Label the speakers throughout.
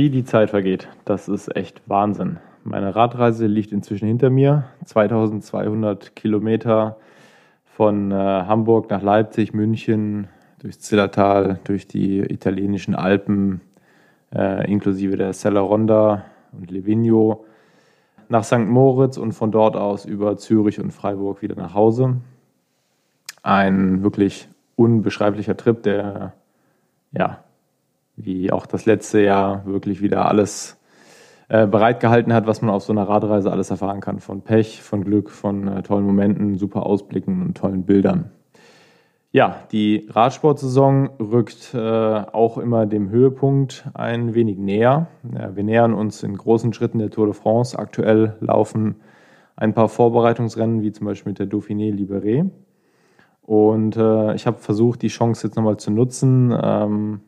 Speaker 1: Wie die Zeit vergeht, das ist echt Wahnsinn. Meine Radreise liegt inzwischen hinter mir. 2200 Kilometer von äh, Hamburg nach Leipzig, München, durchs Zillertal, durch die italienischen Alpen, äh, inklusive der Sella Ronda und Livigno, nach St. Moritz und von dort aus über Zürich und Freiburg wieder nach Hause. Ein wirklich unbeschreiblicher Trip, der ja wie auch das letzte Jahr wirklich wieder alles äh, bereitgehalten hat, was man auf so einer Radreise alles erfahren kann. Von Pech, von Glück, von äh, tollen Momenten, super Ausblicken und tollen Bildern. Ja, die Radsportsaison rückt äh, auch immer dem Höhepunkt ein wenig näher. Ja, wir nähern uns in großen Schritten der Tour de France. Aktuell laufen ein paar Vorbereitungsrennen, wie zum Beispiel mit der Dauphiné Libéré. Und äh, ich habe versucht, die Chance jetzt nochmal zu nutzen, ähm,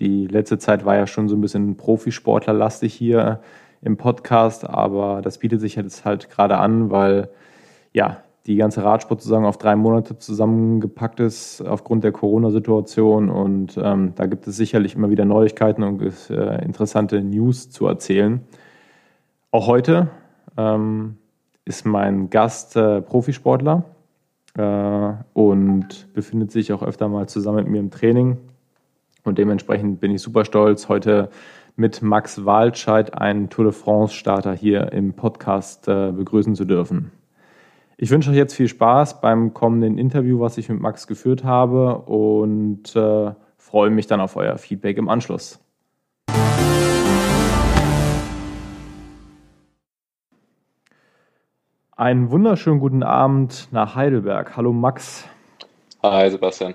Speaker 1: die letzte Zeit war ja schon so ein bisschen Profisportlerlastig hier im Podcast, aber das bietet sich jetzt halt gerade an, weil ja die ganze Radsportsaison auf drei Monate zusammengepackt ist aufgrund der Corona-Situation und ähm, da gibt es sicherlich immer wieder Neuigkeiten und äh, interessante News zu erzählen. Auch heute ähm, ist mein Gast äh, Profisportler äh, und befindet sich auch öfter mal zusammen mit mir im Training. Und dementsprechend bin ich super stolz, heute mit Max Walscheid einen Tour de France-Starter hier im Podcast äh, begrüßen zu dürfen. Ich wünsche euch jetzt viel Spaß beim kommenden Interview, was ich mit Max geführt habe und äh, freue mich dann auf euer Feedback im Anschluss. Einen wunderschönen guten Abend nach Heidelberg. Hallo Max.
Speaker 2: Hi Sebastian.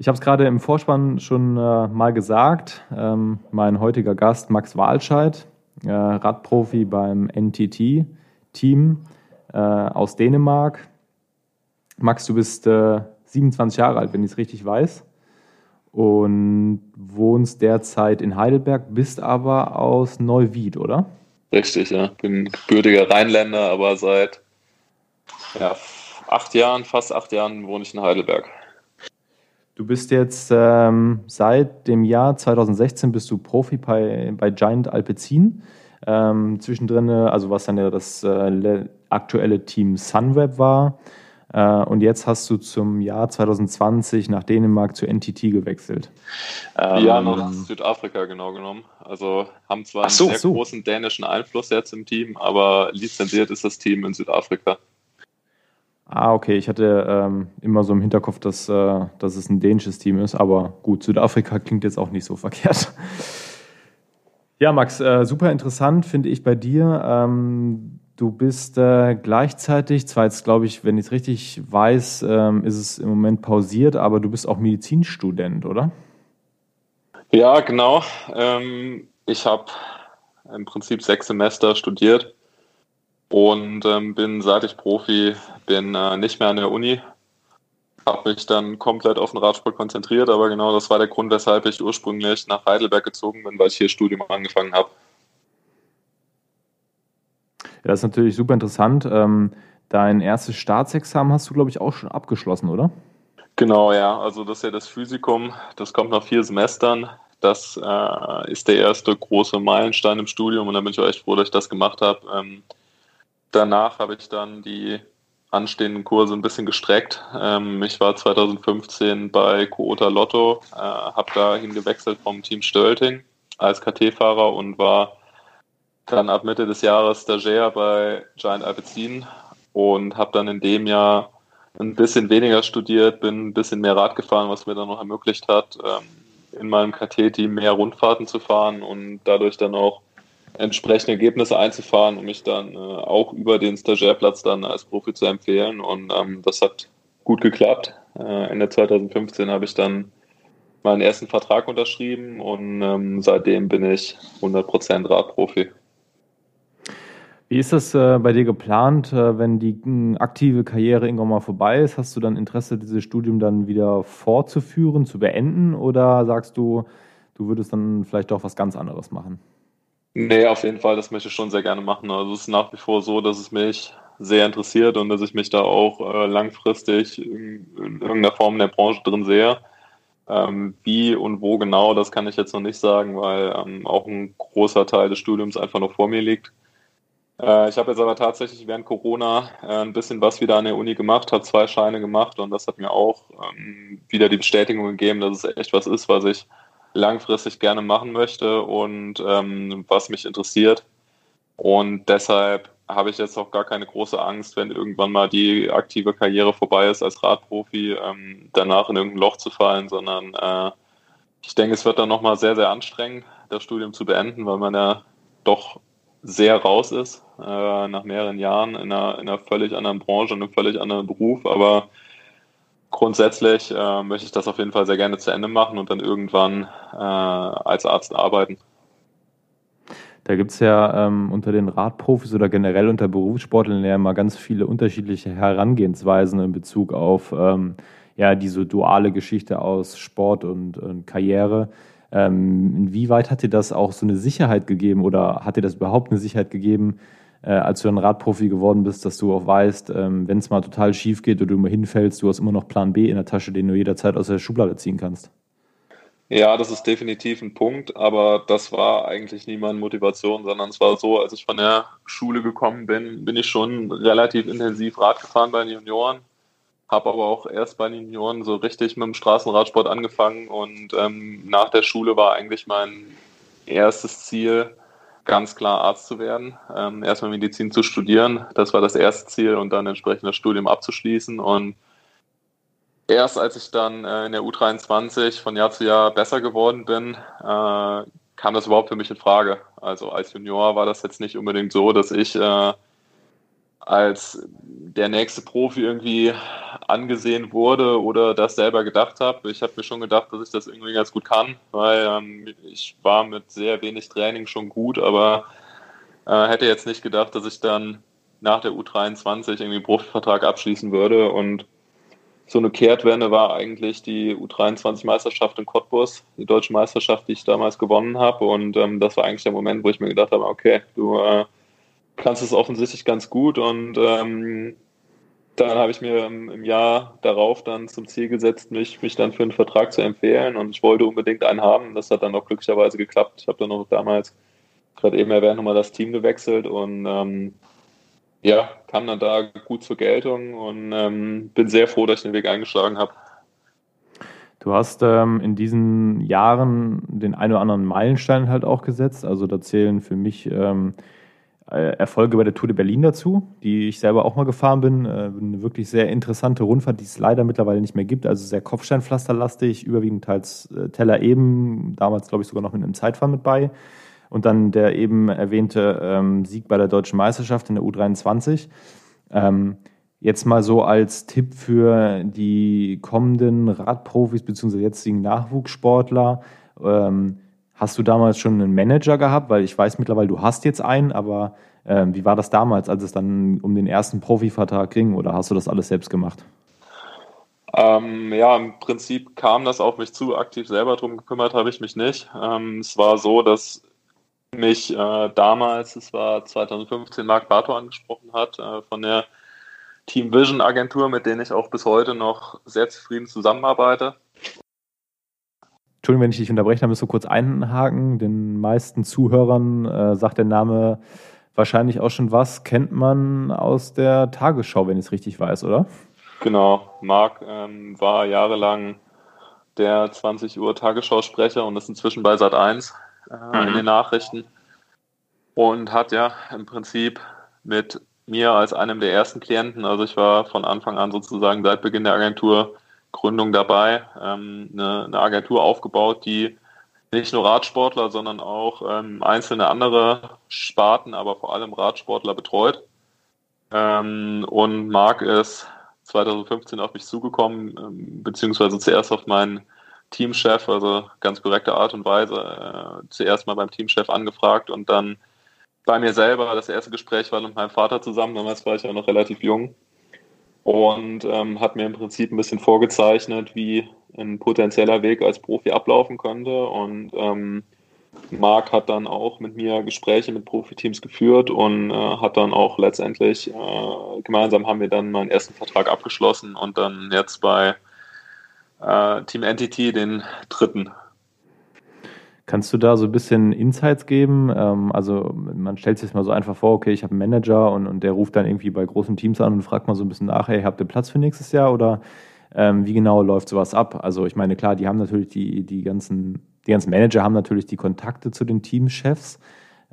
Speaker 1: Ich habe es gerade im Vorspann schon äh, mal gesagt. Ähm, mein heutiger Gast Max Walscheid, äh, Radprofi beim NTT-Team äh, aus Dänemark. Max, du bist 27 äh, Jahre alt, wenn ich es richtig weiß. Und wohnst derzeit in Heidelberg, bist aber aus Neuwied, oder?
Speaker 2: Richtig, ja. Bin gebürtiger Rheinländer, aber seit ja, acht Jahren, fast acht Jahren wohne ich in Heidelberg.
Speaker 1: Du bist jetzt ähm, seit dem Jahr 2016 bist du Profi bei, bei Giant Alpecin. Ähm, zwischendrin, also was dann ja das äh, aktuelle Team Sunweb war. Äh, und jetzt hast du zum Jahr 2020 nach Dänemark zu NTT gewechselt.
Speaker 2: Ähm, ja, nach Südafrika genau genommen. Also haben zwar so, einen sehr so. großen dänischen Einfluss jetzt im Team, aber lizenziert ist das Team in Südafrika.
Speaker 1: Ah, okay. Ich hatte ähm, immer so im Hinterkopf, dass, äh, dass es ein dänisches Team ist, aber gut, Südafrika klingt jetzt auch nicht so verkehrt. Ja, Max, äh, super interessant finde ich bei dir. Ähm, du bist äh, gleichzeitig, zwar jetzt glaube ich, wenn ich es richtig weiß, ähm, ist es im Moment pausiert, aber du bist auch Medizinstudent, oder?
Speaker 2: Ja, genau. Ähm, ich habe im Prinzip sechs Semester studiert und ähm, bin, seit ich Profi bin, äh, nicht mehr an der Uni. Habe mich dann komplett auf den Radsport konzentriert, aber genau das war der Grund, weshalb ich ursprünglich nach Heidelberg gezogen bin, weil ich hier Studium angefangen habe.
Speaker 1: Ja, das ist natürlich super interessant. Ähm, dein erstes Staatsexamen hast du, glaube ich, auch schon abgeschlossen, oder?
Speaker 2: Genau, ja. Also das ist ja das Physikum. Das kommt nach vier Semestern. Das äh, ist der erste große Meilenstein im Studium und da bin ich auch echt froh, dass ich das gemacht habe. Ähm, danach habe ich dann die anstehenden Kurse ein bisschen gestreckt. Ähm, ich war 2015 bei Coota Lotto, äh, habe dahin gewechselt vom Team Stölting als KT-Fahrer und war dann ab Mitte des Jahres Stagiaire bei Giant Alpecin und habe dann in dem Jahr ein bisschen weniger studiert, bin ein bisschen mehr Rad gefahren, was mir dann noch ermöglicht hat, ähm, in meinem KT-Team mehr Rundfahrten zu fahren und dadurch dann auch entsprechende Ergebnisse einzufahren, um mich dann äh, auch über den Stagiairplatz dann als Profi zu empfehlen. Und ähm, das hat gut geklappt. Äh, Ende 2015 habe ich dann meinen ersten Vertrag unterschrieben und ähm, seitdem bin ich 100% Radprofi.
Speaker 1: Wie ist das äh, bei dir geplant, äh, wenn die äh, aktive Karriere irgendwann mal vorbei ist? Hast du dann Interesse, dieses Studium dann wieder fortzuführen, zu beenden oder sagst du, du würdest dann vielleicht doch was ganz anderes machen?
Speaker 2: Nee, auf jeden Fall, das möchte ich schon sehr gerne machen. Also es ist nach wie vor so, dass es mich sehr interessiert und dass ich mich da auch äh, langfristig in, in, irgendeiner Form in der Branche drin sehe. Ähm, wie und wo genau, das kann ich jetzt noch nicht sagen, weil ähm, auch ein großer Teil des Studiums einfach noch vor mir liegt. Äh, ich habe jetzt aber tatsächlich während Corona äh, ein bisschen was wieder an der Uni gemacht, habe zwei Scheine gemacht und das hat mir auch ähm, wieder die Bestätigung gegeben, dass es echt was ist, was ich langfristig gerne machen möchte und ähm, was mich interessiert. Und deshalb habe ich jetzt auch gar keine große Angst, wenn irgendwann mal die aktive Karriere vorbei ist als Radprofi, ähm, danach in irgendein Loch zu fallen, sondern äh, ich denke, es wird dann nochmal sehr, sehr anstrengend, das Studium zu beenden, weil man ja doch sehr raus ist, äh, nach mehreren Jahren in einer, in einer völlig anderen Branche, in einem völlig anderen Beruf, aber grundsätzlich äh, möchte ich das auf jeden Fall sehr gerne zu Ende machen und dann irgendwann äh, als Arzt arbeiten.
Speaker 1: Da gibt es ja ähm, unter den Radprofis oder generell unter Berufssportlern ja immer ganz viele unterschiedliche Herangehensweisen in Bezug auf ähm, ja, diese duale Geschichte aus Sport und, und Karriere. Ähm, inwieweit hat dir das auch so eine Sicherheit gegeben oder hat dir das überhaupt eine Sicherheit gegeben, äh, als du dann Radprofi geworden bist, dass du auch weißt, ähm, wenn es mal total schief geht oder du mal hinfällst, du hast immer noch Plan B in der Tasche, den du jederzeit aus der Schublade ziehen kannst?
Speaker 2: Ja, das ist definitiv ein Punkt, aber das war eigentlich nie meine Motivation, sondern es war so, als ich von der Schule gekommen bin, bin ich schon relativ intensiv Rad gefahren bei den Junioren, habe aber auch erst bei den Junioren so richtig mit dem Straßenradsport angefangen und ähm, nach der Schule war eigentlich mein erstes Ziel, ganz klar Arzt zu werden, ähm, erstmal Medizin zu studieren, das war das erste Ziel und dann entsprechend das Studium abzuschließen und erst als ich dann äh, in der U23 von Jahr zu Jahr besser geworden bin, äh, kam das überhaupt für mich in Frage. Also als Junior war das jetzt nicht unbedingt so, dass ich äh, als der nächste Profi irgendwie angesehen wurde oder das selber gedacht habe. Ich habe mir schon gedacht, dass ich das irgendwie ganz gut kann, weil ähm, ich war mit sehr wenig Training schon gut, aber äh, hätte jetzt nicht gedacht, dass ich dann nach der U23 irgendwie einen Profivertrag abschließen würde und so eine Kehrtwende war eigentlich die U23-Meisterschaft in Cottbus, die deutsche Meisterschaft, die ich damals gewonnen habe. Und ähm, das war eigentlich der Moment, wo ich mir gedacht habe, okay, du äh, kannst es offensichtlich ganz gut. Und ähm, dann habe ich mir im Jahr darauf dann zum Ziel gesetzt, mich, mich dann für einen Vertrag zu empfehlen. Und ich wollte unbedingt einen haben. Das hat dann auch glücklicherweise geklappt. Ich habe dann auch damals, gerade eben erwähnt, nochmal das Team gewechselt und ähm, ja, kam dann da gut zur Geltung und ähm, bin sehr froh, dass ich den Weg eingeschlagen habe.
Speaker 1: Du hast ähm, in diesen Jahren den einen oder anderen Meilenstein halt auch gesetzt. Also da zählen für mich ähm, äh, Erfolge bei der Tour de Berlin dazu, die ich selber auch mal gefahren bin. Äh, eine wirklich sehr interessante Rundfahrt, die es leider mittlerweile nicht mehr gibt. Also sehr Kopfsteinpflasterlastig, überwiegend teils äh, Teller eben, damals glaube ich sogar noch mit einem Zeitfahren mit bei. Und dann der eben erwähnte ähm, Sieg bei der deutschen Meisterschaft in der U23. Ähm, jetzt mal so als Tipp für die kommenden Radprofis bzw. jetzigen Nachwuchssportler. Hast du damals schon einen Manager gehabt? Weil ich weiß mittlerweile, du hast jetzt einen, aber ähm, wie war das damals, als es dann um den ersten Profivertrag ging? Oder hast du das alles selbst gemacht?
Speaker 2: Ähm, ja, im Prinzip kam das auf mich zu. Aktiv selber darum gekümmert habe ich mich nicht. Ähm, es war so, dass mich äh, damals, es war 2015, Marc Barto angesprochen hat, äh, von der Team Vision Agentur, mit denen ich auch bis heute noch sehr zufrieden zusammenarbeite.
Speaker 1: Entschuldigung, wenn ich dich unterbreche, da müsst du kurz einhaken. Den meisten Zuhörern äh, sagt der Name wahrscheinlich auch schon was. Kennt man aus der Tagesschau, wenn ich es richtig weiß, oder?
Speaker 2: Genau. Marc ähm, war jahrelang der 20 Uhr Tagesschausprecher und ist inzwischen bei Sat 1 äh, mhm. in den Nachrichten und hat ja im Prinzip mit mir als einem der ersten Klienten, also ich war von Anfang an sozusagen seit Beginn der Agenturgründung dabei, ähm, eine, eine, Agentur aufgebaut, die nicht nur Radsportler, sondern auch ähm, einzelne andere Sparten, aber vor allem Radsportler betreut. Ähm, und Marc ist 2015 auf mich zugekommen, ähm, beziehungsweise zuerst auf meinen Teamchef, also ganz korrekte Art und Weise, äh, zuerst mal beim Teamchef angefragt und dann bei mir selber. Das erste Gespräch war mit meinem Vater zusammen, damals war ich ja noch relativ jung und ähm, hat mir im Prinzip ein bisschen vorgezeichnet, wie ein potenzieller Weg als Profi ablaufen könnte und ähm, Marc hat dann auch mit mir Gespräche mit Profiteams geführt und äh, hat dann auch letztendlich äh, gemeinsam haben wir dann meinen ersten Vertrag abgeschlossen und dann jetzt bei äh, Team Entity den dritten.
Speaker 1: Kannst du da so ein bisschen Insights geben? Ähm, also man stellt sich mal so einfach vor, okay, ich habe einen Manager und, und der ruft dann irgendwie bei großen Teams an und fragt mal so ein bisschen nach, hey, habt ihr Platz für nächstes Jahr oder ähm, wie genau läuft sowas ab? Also ich meine, klar, die haben natürlich die, die ganzen, die ganzen Manager haben natürlich die Kontakte zu den Teamchefs.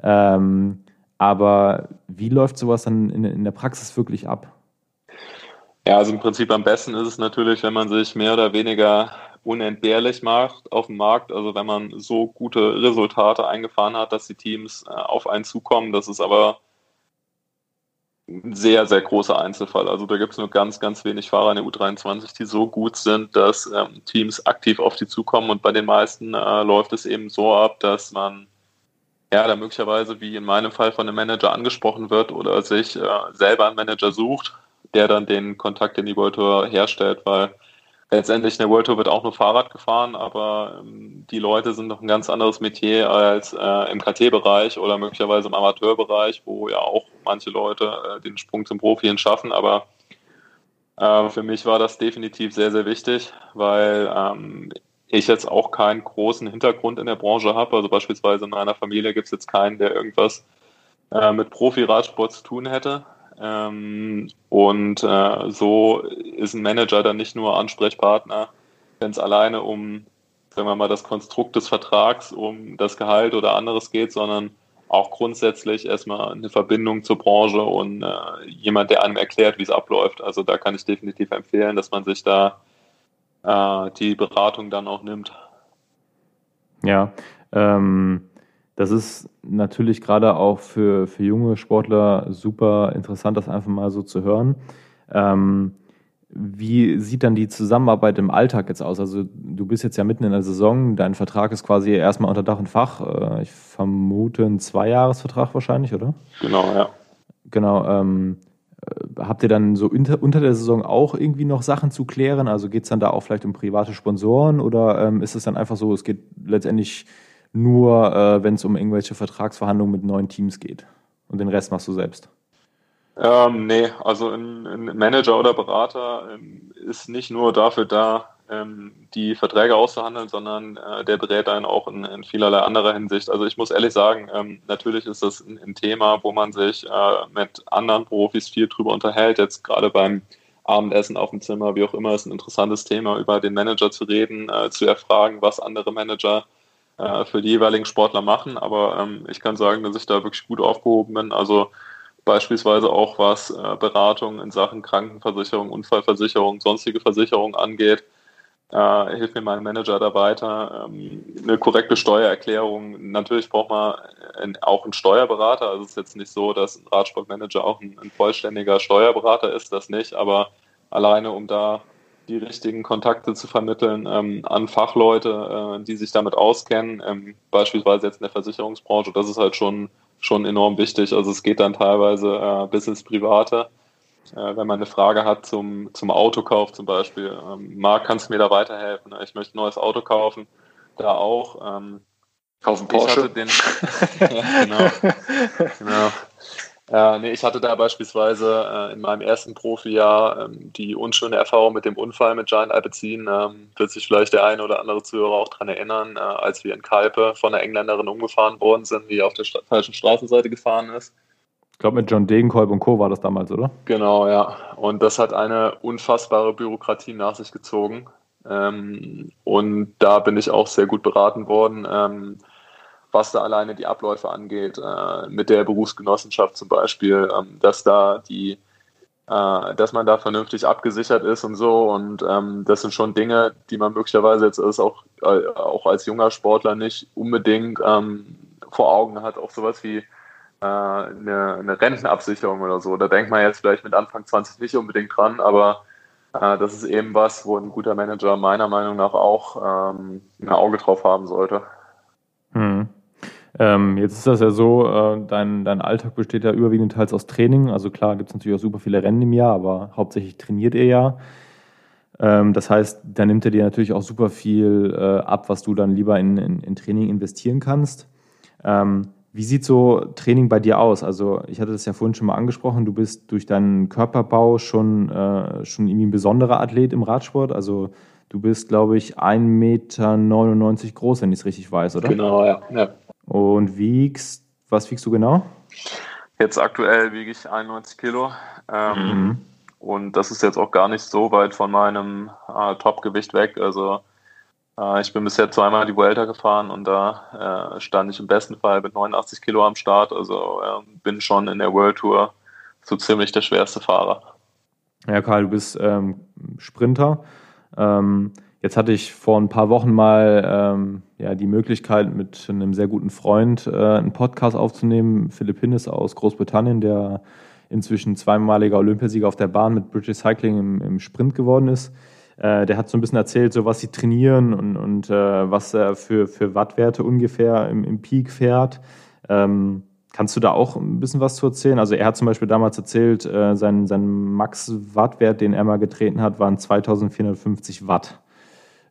Speaker 1: Ähm, aber wie läuft sowas dann in, in der Praxis wirklich ab?
Speaker 2: Ja, also im Prinzip am besten ist es natürlich, wenn man sich mehr oder weniger unentbehrlich macht auf dem Markt. Also wenn man so gute Resultate eingefahren hat, dass die Teams äh, auf einen zukommen. Das ist aber ein sehr, sehr großer Einzelfall. Also da gibt es nur ganz, ganz wenig Fahrer in der U23, die so gut sind, dass ähm, Teams aktiv auf die zukommen. Und bei den meisten äh, läuft es eben so ab, dass man ja, da möglicherweise wie in meinem Fall von einem Manager angesprochen wird oder sich äh, selber einen Manager sucht, der dann den Kontakt in die World Tour herstellt, weil letztendlich in der World Tour wird auch nur Fahrrad gefahren, aber ähm, die Leute sind noch ein ganz anderes Metier als äh, im KT-Bereich oder möglicherweise im Amateurbereich, wo ja auch manche Leute äh, den Sprung zum Profi schaffen, aber äh, für mich war das definitiv sehr, sehr wichtig, weil ähm, ich jetzt auch keinen großen Hintergrund in der Branche habe. Also beispielsweise in meiner Familie gibt es jetzt keinen, der irgendwas äh, mit Profi-Radsport zu tun hätte. Ähm, und äh, so ist ein Manager dann nicht nur Ansprechpartner, wenn es alleine um, sagen wir mal, das Konstrukt des Vertrags, um das Gehalt oder anderes geht, sondern auch grundsätzlich erstmal eine Verbindung zur Branche und äh, jemand, der einem erklärt, wie es abläuft. Also da kann ich definitiv empfehlen, dass man sich da äh, die Beratung dann auch nimmt.
Speaker 1: Ja, ähm, das ist natürlich gerade auch für, für junge Sportler super interessant, das einfach mal so zu hören. Ähm, wie sieht dann die Zusammenarbeit im Alltag jetzt aus? Also du bist jetzt ja mitten in der Saison, dein Vertrag ist quasi erstmal unter Dach und Fach. Äh, ich vermute ein Zweijahresvertrag wahrscheinlich, oder?
Speaker 2: Genau, ja.
Speaker 1: Genau. Ähm, äh, habt ihr dann so unter, unter der Saison auch irgendwie noch Sachen zu klären? Also geht es dann da auch vielleicht um private Sponsoren oder ähm, ist es dann einfach so, es geht letztendlich nur, äh, wenn es um irgendwelche Vertragsverhandlungen mit neuen Teams geht und den Rest machst du selbst?
Speaker 2: Ähm, nee, also ein, ein Manager oder Berater ähm, ist nicht nur dafür da, ähm, die Verträge auszuhandeln, sondern äh, der berät einen auch in, in, vielerlei anderer Hinsicht. Also ich muss ehrlich sagen, ähm, natürlich ist das ein, ein, Thema, wo man sich äh, mit anderen Profis viel drüber unterhält. Jetzt gerade beim Abendessen auf dem Zimmer, wie auch immer, ist ein interessantes Thema, über den Manager zu reden, äh, zu erfragen, was andere Manager äh, für die jeweiligen Sportler machen. Aber ähm, ich kann sagen, dass ich da wirklich gut aufgehoben bin. Also beispielsweise auch was äh, Beratung in Sachen Krankenversicherung, Unfallversicherung, sonstige Versicherung angeht äh, hilft mir mein Manager da weiter. Ähm, eine korrekte Steuererklärung. Natürlich braucht man ein, auch einen Steuerberater. Also es ist jetzt nicht so, dass ein Radsportmanager auch ein, ein, vollständiger Steuerberater ist, das nicht. Aber alleine, um da die richtigen Kontakte zu vermitteln ähm, an Fachleute, äh, die sich damit auskennen, ähm, beispielsweise jetzt in der Versicherungsbranche, das ist halt schon, schon enorm wichtig. Also es geht dann teilweise äh, bis ins Private äh, wenn man eine Frage hat zum, zum Autokauf zum Beispiel. Ähm, Marc, kannst du mir da weiterhelfen? Ich möchte ein neues Auto kaufen. Da auch. Ähm,
Speaker 3: Kaufen Porsche.
Speaker 2: Den, ja, genau. genau. Äh, nee, ich hatte da beispielsweise äh, in meinem ersten Profijahr ähm, die unschöne Erfahrung mit dem Unfall mit Giant Alpecin. Ähm, wird sich vielleicht der eine oder andere Zuhörer auch daran erinnern, äh, als wir in Kalpe von einer Engländerin umgefahren worden sind, die auf der falschen Straßenseite gefahren ist.
Speaker 1: Ich glaube, mit John Degenkolb und Co. war das damals, oder?
Speaker 2: Genau, ja. Und das hat eine unfassbare Bürokratie nach sich gezogen. Ähm, und da bin ich auch sehr gut beraten worden, ähm, was da alleine die Abläufe angeht, äh, mit der Berufsgenossenschaft zum Beispiel, ähm, dass da die, äh, dass man da vernünftig abgesichert ist und so. Und ähm, das sind schon Dinge, die man möglicherweise jetzt auch, äh, auch als junger Sportler nicht unbedingt ähm, vor Augen hat. Auch sowas wie äh, eine, eine Rentenabsicherung oder so. Da denkt man jetzt vielleicht mit Anfang 20 nicht unbedingt dran, aber äh, das ist eben was, wo ein guter Manager meiner Meinung nach auch ähm, ein Auge drauf haben sollte.
Speaker 1: Hm. Ähm, jetzt ist das ja so, äh, dein, dein Alltag besteht ja überwiegend teils aus Training. Also klar gibt es natürlich auch super viele Rennen im Jahr, aber hauptsächlich trainiert ihr ja. Ähm, das heißt, da nimmt er dir natürlich auch super viel äh, ab, was du dann lieber in, in, in Training investieren kannst. Ähm, wie sieht so Training bei dir aus? Also ich hatte das ja vorhin schon mal angesprochen, du bist durch deinen Körperbau schon, äh, schon irgendwie ein besonderer Athlet im Radsport. Also Du bist, glaube ich, 1,99 Meter groß, wenn ich es richtig weiß, oder?
Speaker 2: Genau, ja. ja.
Speaker 1: Und wiegst, was wiegst du genau?
Speaker 2: Jetzt aktuell wiege ich 91 Kilo. Ähm, mhm. Und das ist jetzt auch gar nicht so weit von meinem äh, Topgewicht weg. Also äh, ich bin bisher zweimal die Vuelta gefahren und da äh, stand ich im besten Fall mit 89 Kilo am Start. Also ähm, bin schon in der World Tour so ziemlich der schwerste Fahrer.
Speaker 1: Ja, Karl, du bist ähm, Sprinter. Ähm, jetzt hatte ich vor ein paar Wochen mal ähm, ja, die Möglichkeit, mit einem sehr guten Freund äh, einen Podcast aufzunehmen. Philipp Hinnes aus Großbritannien, der inzwischen zweimaliger Olympiasieger auf der Bahn mit British Cycling im, im Sprint geworden ist. Äh, der hat so ein bisschen erzählt, so was sie trainieren und, und äh, was er für, für Wattwerte ungefähr im, im Peak fährt. Ähm, kannst du da auch ein bisschen was zu erzählen? Also er hat zum Beispiel damals erzählt, äh, sein, sein Max-Wattwert, den er mal getreten hat, waren 2450 Watt.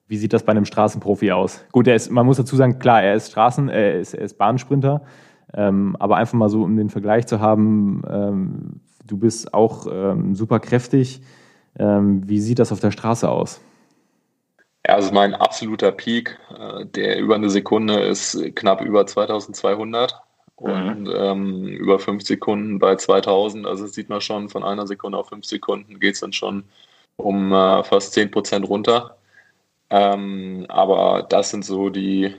Speaker 1: Wie sieht das bei einem Straßenprofi aus? Gut, er ist, man muss dazu sagen, klar, er ist Straßen, er ist, er ist Bahnsprinter, ähm, aber einfach mal so, um den Vergleich zu haben, ähm, du bist auch ähm, super kräftig. Ähm, wie sieht das auf der Straße aus?
Speaker 2: Ja, also mein absoluter Peak, äh, der über eine Sekunde ist knapp über 2200 mhm. und ähm, über fünf Sekunden bei 2000. Also sieht man schon, von einer Sekunde auf fünf Sekunden geht es dann schon um äh, fast 10 Prozent runter. Ähm, aber das sind so die,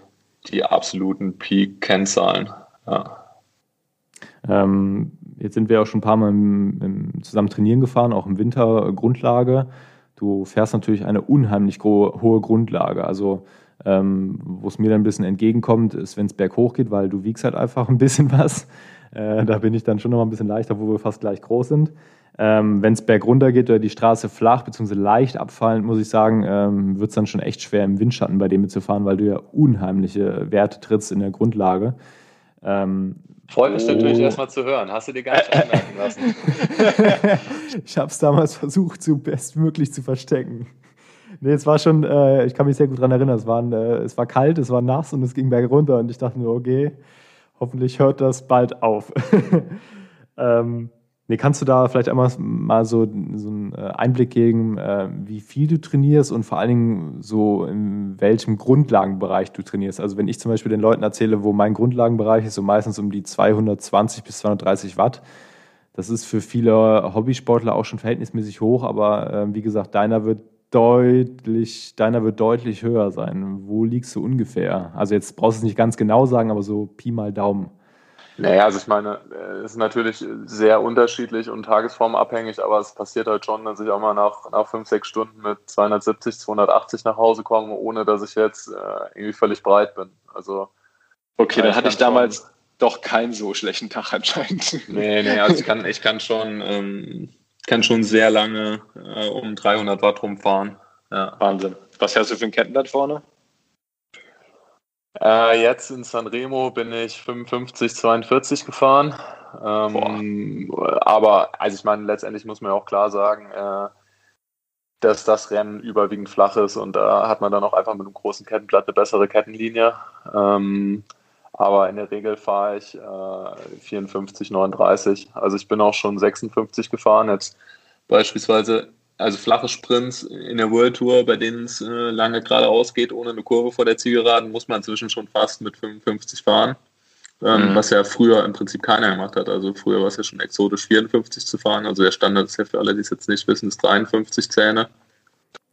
Speaker 2: die absoluten Peak-Kennzahlen. Ja.
Speaker 1: Ähm, jetzt sind wir auch schon ein paar Mal im, im, zusammen trainieren gefahren, auch im Winter Grundlage. Du fährst natürlich eine unheimlich hohe Grundlage. Also ähm, wo es mir dann ein bisschen entgegenkommt, ist, wenn es berghoch geht, weil du wiegst halt einfach ein bisschen was. Äh, da bin ich dann schon noch mal ein bisschen leichter, wo wir fast gleich groß sind. Ähm, wenn es bergunter geht oder die Straße flach bzw. leicht abfallend, muss ich sagen, ähm, wird es dann schon echt schwer im Windschatten bei dem mitzufahren, weil du ja unheimliche Werte trittst in der Grundlage.
Speaker 2: Ähm, Freut mich oh. natürlich erstmal zu hören. Hast du dir gar nicht anmerken lassen?
Speaker 1: ich habe es damals versucht, so bestmöglich zu verstecken. Nee, es war schon, äh, ich kann mich sehr gut daran erinnern, es, waren, äh, es war kalt, es war nass und es ging berg runter und ich dachte mir, okay, hoffentlich hört das bald auf. ähm, Nee, kannst du da vielleicht einmal mal so, so einen äh, Einblick geben, äh, wie viel du trainierst und vor allen Dingen so in welchem Grundlagenbereich du trainierst? Also wenn ich zum Beispiel den Leuten erzähle, wo mein Grundlagenbereich ist, so meistens um die 220 bis 230 Watt. Das ist für viele Hobbysportler auch schon verhältnismäßig hoch, aber äh, wie gesagt, deiner wird deutlich, deiner wird deutlich höher sein. Wo liegst du ungefähr? Also jetzt brauchst du es nicht ganz genau sagen, aber so Pi mal Daumen.
Speaker 2: Naja, also ich meine, äh, es ist natürlich sehr unterschiedlich und tagesformabhängig, aber es passiert halt schon, dass ich auch mal nach, nach fünf, sechs Stunden mit 270, 280 nach Hause komme, ohne dass ich jetzt äh, irgendwie völlig breit bin. Also
Speaker 3: Okay, dann hatte ich damals schon, doch keinen so schlechten Tag anscheinend.
Speaker 2: Nee, nee, also ich kann, ich kann schon, ähm, kann schon sehr lange äh, um 300 Watt rumfahren.
Speaker 3: Ja. Wahnsinn. Was hast du für ein Kettenblatt vorne?
Speaker 2: Äh, jetzt in Sanremo bin ich 55, 42 gefahren. Ähm, aber, also ich meine, letztendlich muss man ja auch klar sagen, äh, dass das Rennen überwiegend flach ist und da hat man dann auch einfach mit einem großen Kettenblatt eine bessere Kettenlinie. Ähm, aber in der Regel fahre ich äh, 54, 39. Also ich bin auch schon 56 gefahren. Jetzt beispielsweise also flache Sprints in der World Tour, bei denen es äh, lange geradeaus geht, ohne eine Kurve vor der Zielgeraden, muss man inzwischen schon fast mit 55 fahren. Ähm, mhm. Was ja früher im Prinzip keiner gemacht hat. Also früher war es ja schon exotisch 54 zu fahren. Also der Standard ist ja für alle, die es jetzt nicht wissen, ist 53 Zähne.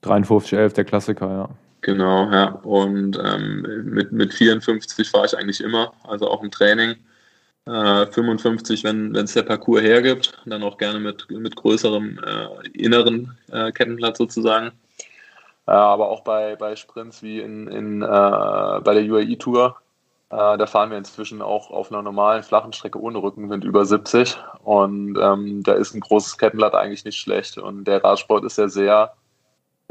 Speaker 1: 53, 11, der Klassiker, ja.
Speaker 2: Genau, ja. Und ähm, mit, mit 54 fahre ich eigentlich immer, also auch im Training. 55, äh, wenn es der Parcours hergibt, dann auch gerne mit, mit größerem äh, inneren äh, Kettenblatt sozusagen. Äh, aber auch bei, bei Sprints wie in, in, äh, bei der UAE Tour, äh, da fahren wir inzwischen auch auf einer normalen flachen Strecke ohne Rückenwind über 70 und ähm, da ist ein großes Kettenblatt eigentlich nicht schlecht und der Radsport ist ja sehr,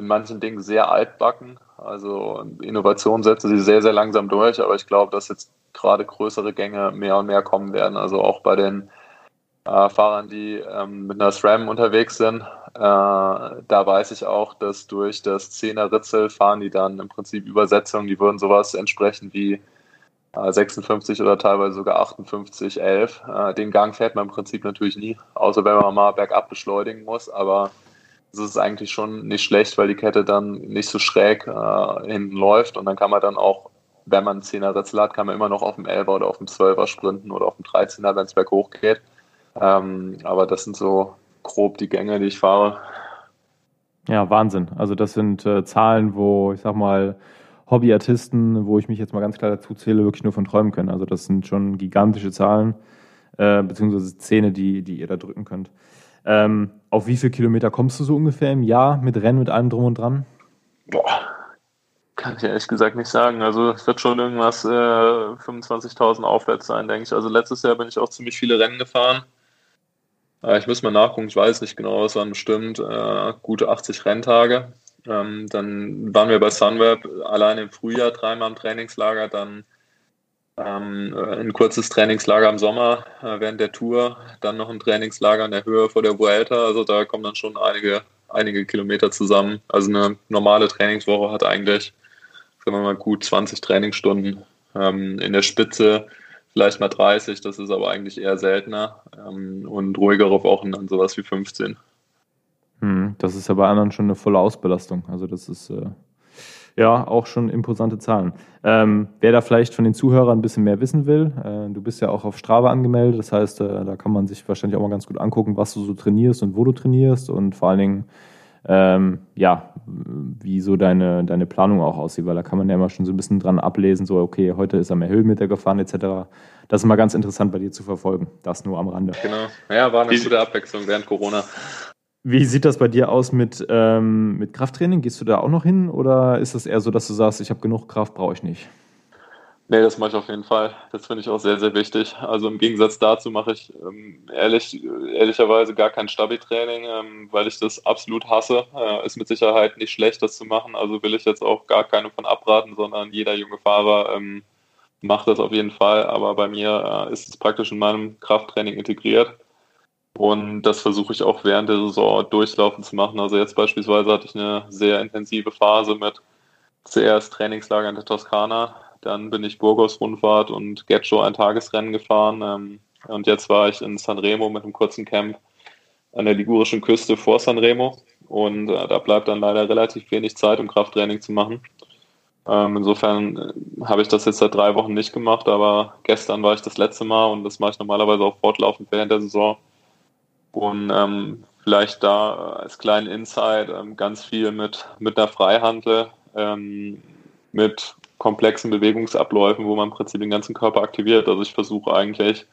Speaker 2: in manchen Dingen sehr altbacken, also Innovation setzt sich sehr, sehr langsam durch, aber ich glaube, dass jetzt gerade größere Gänge mehr und mehr kommen werden. Also auch bei den äh, Fahrern, die ähm, mit einer SRAM unterwegs sind, äh, da weiß ich auch, dass durch das 10er Ritzel fahren die dann im Prinzip Übersetzungen, die würden sowas entsprechen wie äh, 56 oder teilweise sogar 58, 11. Äh, den Gang fährt man im Prinzip natürlich nie, außer wenn man mal bergab beschleunigen muss, aber das ist eigentlich schon nicht schlecht, weil die Kette dann nicht so schräg äh, hinten läuft und dann kann man dann auch, wenn man einen 10er Ritzel hat, kann man immer noch auf dem 11er oder auf dem 12er sprinten oder auf dem 13er, wenn es berghoch geht. Ähm, aber das sind so grob die Gänge, die ich fahre.
Speaker 1: Ja, Wahnsinn. Also das sind äh, Zahlen, wo ich sag mal Hobbyartisten, wo ich mich jetzt mal ganz klar dazu zähle, wirklich nur von träumen können. Also das sind schon gigantische Zahlen, äh, beziehungsweise Zähne, die, die ihr da drücken könnt. Ähm, auf wie viele Kilometer kommst du so ungefähr im Jahr mit Rennen, mit allem drum und dran?
Speaker 2: Boah, kann ich ehrlich gesagt nicht sagen. Also es wird schon irgendwas äh, 25.000 aufwärts sein, denke ich. Also letztes Jahr bin ich auch ziemlich viele Rennen gefahren. Äh, ich muss mal nachgucken, ich weiß nicht genau, was waren bestimmt äh, gute 80 Renntage. Ähm, dann waren wir bei Sunweb allein im Frühjahr dreimal im Trainingslager, dann ähm, ein kurzes Trainingslager im Sommer äh, während der Tour, dann noch ein Trainingslager in der Höhe vor der Vuelta. Also da kommen dann schon einige, einige Kilometer zusammen. Also eine normale Trainingswoche hat eigentlich, sagen wir mal, gut 20 Trainingsstunden. Ähm, in der Spitze vielleicht mal 30, das ist aber eigentlich eher seltener. Ähm, und ruhigere Wochen dann sowas wie 15.
Speaker 1: Hm, das ist ja bei anderen schon eine volle Ausbelastung. Also das ist äh, ja auch schon imposante Zahlen. Ähm, wer da vielleicht von den Zuhörern ein bisschen mehr wissen will, äh, du bist ja auch auf Strava angemeldet, das heißt, äh, da kann man sich wahrscheinlich auch mal ganz gut angucken, was du so trainierst und wo du trainierst und vor allen Dingen ähm, ja, wie so deine, deine Planung auch aussieht, weil da kann man ja immer schon so ein bisschen dran ablesen, so, okay, heute ist er mehr Höhenmeter gefahren, etc. Das ist immer ganz interessant bei dir zu verfolgen. Das nur am Rande.
Speaker 2: Genau. Ja, war eine gute Abwechslung während Corona.
Speaker 1: Wie sieht das bei dir aus mit, ähm, mit Krafttraining? Gehst du da auch noch hin oder ist das eher so, dass du sagst, ich habe genug Kraft, brauche ich nicht?
Speaker 2: Nee, das mache ich auf jeden Fall. Das finde ich auch sehr, sehr wichtig. Also im Gegensatz dazu mache ich ähm, ehrlich, ehrlicherweise gar kein Stabi-Training, ähm, weil ich das absolut hasse. Äh, ist mit Sicherheit nicht schlecht, das zu machen. Also will ich jetzt auch gar keine von abraten, sondern jeder junge Fahrer ähm, macht das auf jeden Fall. Aber bei mir äh, ist es praktisch in meinem Krafttraining integriert. Und das versuche ich auch während der Saison durchlaufen zu machen. Also jetzt beispielsweise hatte ich eine sehr intensive Phase mit zuerst Trainingslager in der Toskana, dann bin ich Burgos-Rundfahrt und Getcho ein Tagesrennen gefahren. Ähm, und jetzt war ich in Sanremo mit einem kurzen Camp an der ligurischen Küste vor Sanremo. Und äh, da bleibt dann leider relativ wenig Zeit, um Krafttraining zu machen. Ähm, insofern äh, habe ich das jetzt seit drei Wochen nicht gemacht, aber gestern war ich das letzte Mal und das mache ich normalerweise auch fortlaufend während der Saison. Und ähm, vielleicht da als kleinen Insight ähm, ganz viel mit, mit einer Freihandel, ähm, mit komplexen Bewegungsabläufen, wo man im Prinzip den ganzen Körper aktiviert. Also ich versuche eigentlich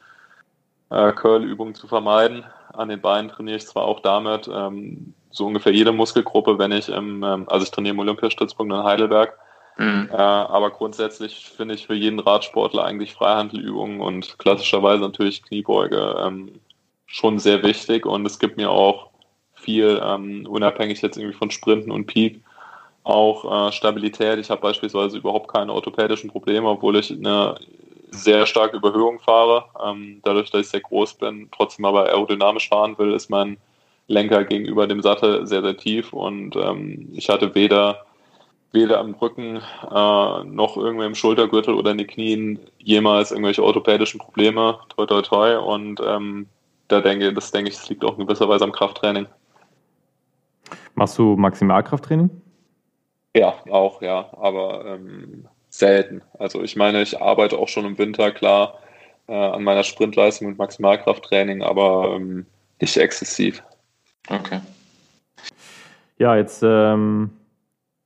Speaker 2: äh, Curl-Übungen zu vermeiden. An den Beinen trainiere ich zwar auch damit, ähm, so ungefähr jede Muskelgruppe, wenn ich im, ähm, also ich trainiere im Olympiastützpunkt in Heidelberg, Mhm. Äh, aber grundsätzlich finde ich für jeden Radsportler eigentlich Freihandelübungen und klassischerweise natürlich Kniebeuge ähm, schon sehr wichtig und es gibt mir auch viel, ähm, unabhängig jetzt irgendwie von Sprinten und Peak, auch äh, Stabilität. Ich habe beispielsweise überhaupt keine orthopädischen Probleme, obwohl ich eine sehr starke Überhöhung fahre. Ähm, dadurch, dass ich sehr groß bin, trotzdem aber aerodynamisch fahren will, ist mein Lenker gegenüber dem Sattel sehr, sehr tief und ähm, ich hatte weder weder am Rücken äh, noch irgendwie im Schultergürtel oder in den Knien jemals irgendwelche orthopädischen Probleme, toi toi toi und ähm, da denke, das denke ich, das liegt auch in gewisser Weise am Krafttraining.
Speaker 1: Machst du Maximalkrafttraining?
Speaker 2: Ja, auch, ja, aber ähm, selten. Also ich meine, ich arbeite auch schon im Winter, klar, äh, an meiner Sprintleistung und Maximalkrafttraining, aber ähm, nicht exzessiv.
Speaker 1: Okay. Ja, jetzt ähm,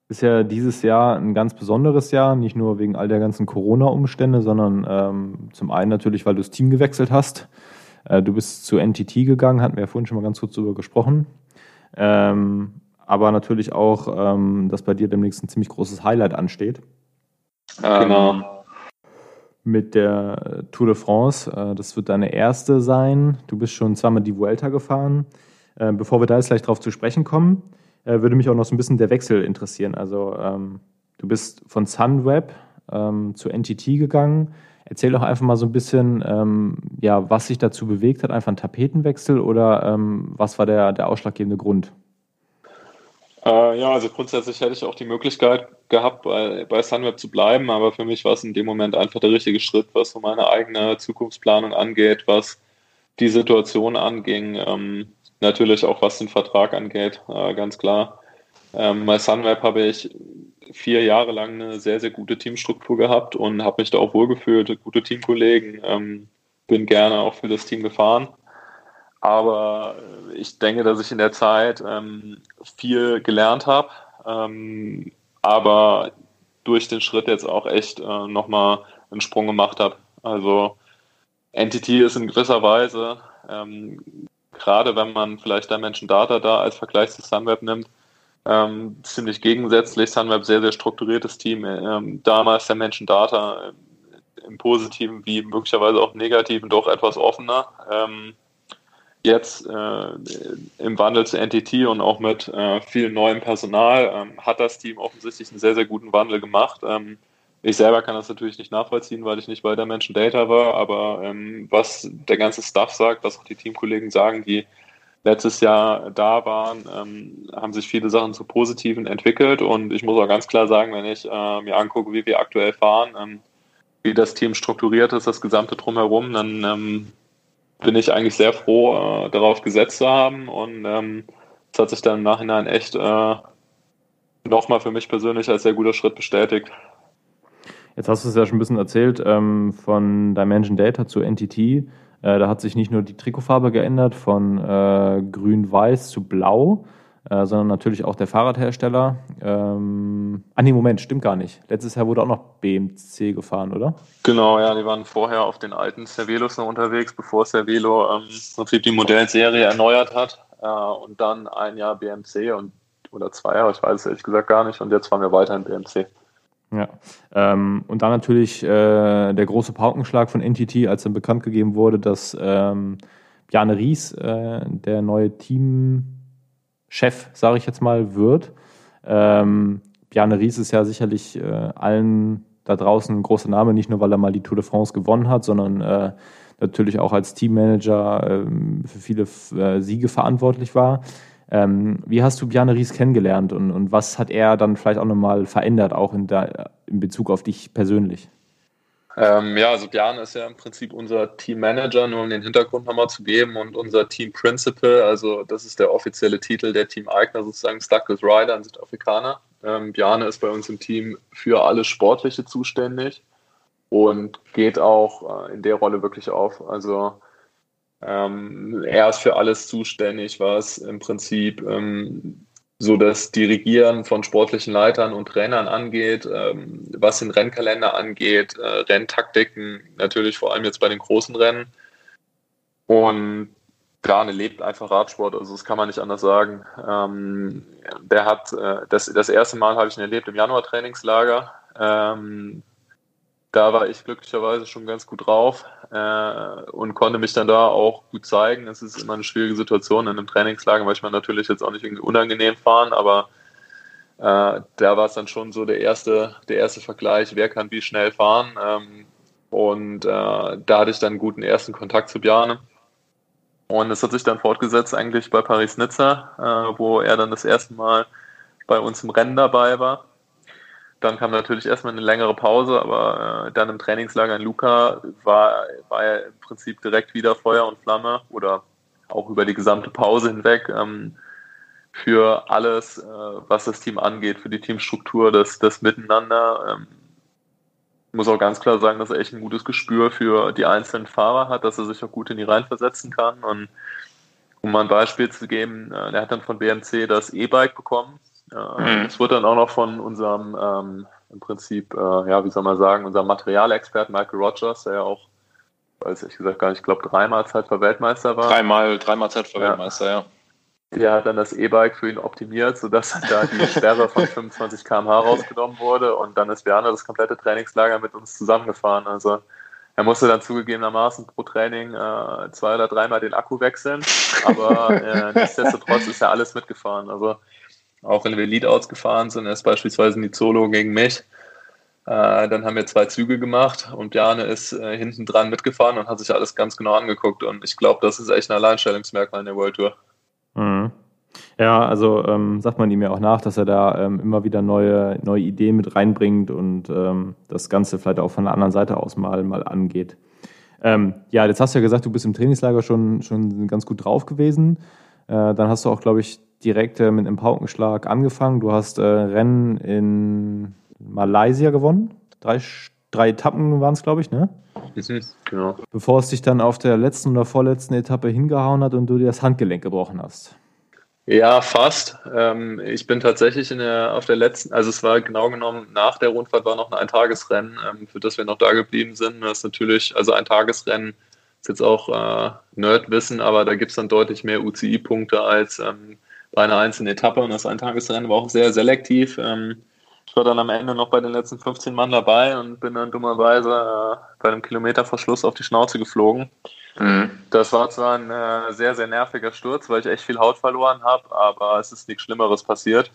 Speaker 1: ist ja dieses Jahr ein ganz besonderes Jahr, nicht nur wegen all der ganzen Corona-Umstände, sondern ähm, zum einen natürlich, weil du das Team gewechselt hast. Äh, du bist zu NTT gegangen, hatten wir ja vorhin schon mal ganz kurz darüber gesprochen. Ähm, aber natürlich auch, ähm, dass bei dir demnächst ein ziemlich großes Highlight ansteht.
Speaker 2: Genau.
Speaker 1: Mit der Tour de France. Äh, das wird deine erste sein. Du bist schon zweimal die Vuelta gefahren. Äh, bevor wir da jetzt gleich drauf zu sprechen kommen, äh, würde mich auch noch so ein bisschen der Wechsel interessieren. Also, ähm, du bist von Sunweb ähm, zu NTT gegangen. Erzähl doch einfach mal so ein bisschen, ähm, ja, was sich dazu bewegt hat, einfach ein Tapetenwechsel oder ähm, was war der, der ausschlaggebende Grund?
Speaker 2: Äh, ja, also grundsätzlich hätte ich auch die Möglichkeit gehabt, bei, bei Sunweb zu bleiben, aber für mich war es in dem Moment einfach der richtige Schritt, was so meine eigene Zukunftsplanung angeht, was die Situation anging. Ähm, natürlich auch was den Vertrag angeht, äh, ganz klar. Ähm, bei Sunweb habe ich vier Jahre lang eine sehr, sehr gute Teamstruktur gehabt und habe mich da auch wohlgefühlt, gute Teamkollegen, ähm, bin gerne auch für das Team gefahren. Aber ich denke, dass ich in der Zeit ähm, viel gelernt habe, ähm, aber durch den Schritt jetzt auch echt äh, nochmal einen Sprung gemacht habe. Also Entity ist in gewisser Weise, ähm, gerade wenn man vielleicht der Menschen Data da als Vergleich zu Sunweb nimmt, ähm, ziemlich gegensätzlich. Sunweb sehr, sehr strukturiertes Team. Ähm, damals der Menschen Data im Positiven wie möglicherweise auch im Negativen doch etwas offener. Ähm, jetzt äh, im Wandel zu NTT und auch mit äh, viel neuem Personal ähm, hat das Team offensichtlich einen sehr, sehr guten Wandel gemacht. Ähm, ich selber kann das natürlich nicht nachvollziehen, weil ich nicht bei der Menschen Data war, aber ähm, was der ganze Staff sagt, was auch die Teamkollegen sagen, die letztes Jahr da waren, ähm, haben sich viele Sachen zu Positiven entwickelt und ich muss auch ganz klar sagen, wenn ich äh, mir angucke, wie wir aktuell fahren, ähm, wie das Team strukturiert ist, das gesamte Drumherum, dann ähm, bin ich eigentlich sehr froh, äh, darauf gesetzt zu haben und ähm, es hat sich dann im Nachhinein echt äh, nochmal für mich persönlich als sehr guter Schritt bestätigt.
Speaker 1: Jetzt hast du es ja schon ein bisschen erzählt, ähm, von Dimension Data zu NTT. Äh, da hat sich nicht nur die Trikotfarbe geändert von äh, grün-weiß zu blau, äh, sondern natürlich auch der Fahrradhersteller. Ähm, ah, nee, Moment, stimmt gar nicht. Letztes Jahr wurde auch noch BMC gefahren, oder?
Speaker 2: Genau, ja, die waren vorher auf den alten Cervelos noch unterwegs, bevor Cervelo ähm, im Prinzip die Modellserie erneuert hat. Äh, und dann ein Jahr BMC und oder zwei Jahre, ich weiß es ehrlich gesagt gar nicht. Und jetzt fahren wir weiter in BMC.
Speaker 1: Ja, ähm, und dann natürlich äh, der große Paukenschlag von NTT, als dann bekannt gegeben wurde, dass ähm, Bjarne Ries äh, der neue Teamchef, sage ich jetzt mal, wird. Ähm, Bjarne Ries ist ja sicherlich äh, allen da draußen ein großer Name, nicht nur weil er mal die Tour de France gewonnen hat, sondern äh, natürlich auch als Teammanager äh, für viele äh, Siege verantwortlich war. Ähm, wie hast du Bjarne Ries kennengelernt und, und was hat er dann vielleicht auch nochmal verändert, auch in, der, in Bezug auf dich persönlich?
Speaker 2: Ähm, ja, also Bjarne ist ja im Prinzip unser Teammanager, nur um den Hintergrund nochmal zu geben, und unser Team Principal, also das ist der offizielle Titel der Team Eigner, sozusagen Stuck with Rider, ein Südafrikaner. Ähm, Bjarne ist bei uns im Team für alles Sportliche zuständig und geht auch äh, in der Rolle wirklich auf. Also ähm, er ist für alles zuständig, was im Prinzip ähm, so das Dirigieren von sportlichen Leitern und Trainern angeht, ähm, was den Rennkalender angeht, äh, Renntaktiken, natürlich vor allem jetzt bei den großen Rennen. Und Grane lebt einfach Radsport, also das kann man nicht anders sagen. Ähm, der hat, äh, das, das erste Mal habe ich ihn erlebt im Januar-Trainingslager. Ähm, da war ich glücklicherweise schon ganz gut drauf äh, und konnte mich dann da auch gut zeigen. Es ist immer eine schwierige Situation in einem Trainingslager, weil ich mir natürlich jetzt auch nicht irgendwie unangenehm fahren, aber äh, da war es dann schon so der erste, der erste Vergleich, wer kann wie schnell fahren. Ähm, und äh, da hatte ich dann einen guten ersten Kontakt zu Bjarne. Und es hat sich dann fortgesetzt eigentlich bei Paris-Nizza, äh, wo er dann das erste Mal bei uns im Rennen dabei war. Dann kam natürlich erstmal eine längere Pause, aber äh, dann im Trainingslager in Luca war, war er im Prinzip direkt wieder Feuer und Flamme oder auch über die gesamte Pause hinweg ähm, für alles, äh, was das Team angeht, für die Teamstruktur, das, das Miteinander. Ähm, ich muss auch ganz klar sagen, dass er echt ein gutes Gespür für die einzelnen Fahrer hat, dass er sich auch gut in die Reihen versetzen kann. Und um mal ein Beispiel zu geben, äh, er hat dann von BMC das E-Bike bekommen Mhm. Es wurde dann auch noch von unserem, ähm, im Prinzip, äh, ja, wie soll man sagen, unserem Materialexperten Michael Rogers, der ja auch, weiß ich gesagt gar nicht, ich glaube dreimal Weltmeister war.
Speaker 3: Dreimal, dreimal Weltmeister, ja.
Speaker 2: Der hat dann das E-Bike für ihn optimiert, sodass da die Sperre von 25 km/h rausgenommen wurde und dann ist Werner das komplette Trainingslager mit uns zusammengefahren. Also er musste dann zugegebenermaßen pro Training äh, zwei oder dreimal den Akku wechseln, aber äh, nichtsdestotrotz ist er alles mitgefahren. Also auch wenn wir Leadouts gefahren sind, erst beispielsweise Nizolo gegen mich, äh, dann haben wir zwei Züge gemacht und Bjarne ist äh, hinten dran mitgefahren und hat sich alles ganz genau angeguckt. Und ich glaube, das ist echt ein Alleinstellungsmerkmal in der World Tour.
Speaker 1: Mhm. Ja, also ähm, sagt man ihm ja auch nach, dass er da ähm, immer wieder neue, neue Ideen mit reinbringt und ähm, das Ganze vielleicht auch von der anderen Seite aus mal, mal angeht. Ähm, ja, jetzt hast du ja gesagt, du bist im Trainingslager schon, schon ganz gut drauf gewesen. Äh, dann hast du auch, glaube ich, direkt äh, mit einem Paukenschlag angefangen. Du hast äh, Rennen in Malaysia gewonnen. Drei, drei Etappen waren es, glaube ich, ne? Mhm, genau. Bevor es dich dann auf der letzten oder vorletzten Etappe hingehauen hat und du dir das Handgelenk gebrochen hast.
Speaker 2: Ja, fast. Ähm, ich bin tatsächlich in der, auf der letzten, also es war genau genommen nach der Rundfahrt war noch ein Eintagesrennen, ähm, für das wir noch da geblieben sind. Das ist natürlich, also ein Tagesrennen ist jetzt auch äh, Nerdwissen, aber da gibt es dann deutlich mehr UCI-Punkte als ähm, bei einer einzelnen Etappe und das Eintagesrennen war auch sehr selektiv. Ähm, ich war dann am Ende noch bei den letzten 15 Mann dabei und bin dann dummerweise äh, bei einem Kilometerverschluss auf die Schnauze geflogen. Mhm. Das war zwar ein äh, sehr, sehr nerviger Sturz, weil ich echt viel Haut verloren habe, aber es ist nichts Schlimmeres passiert.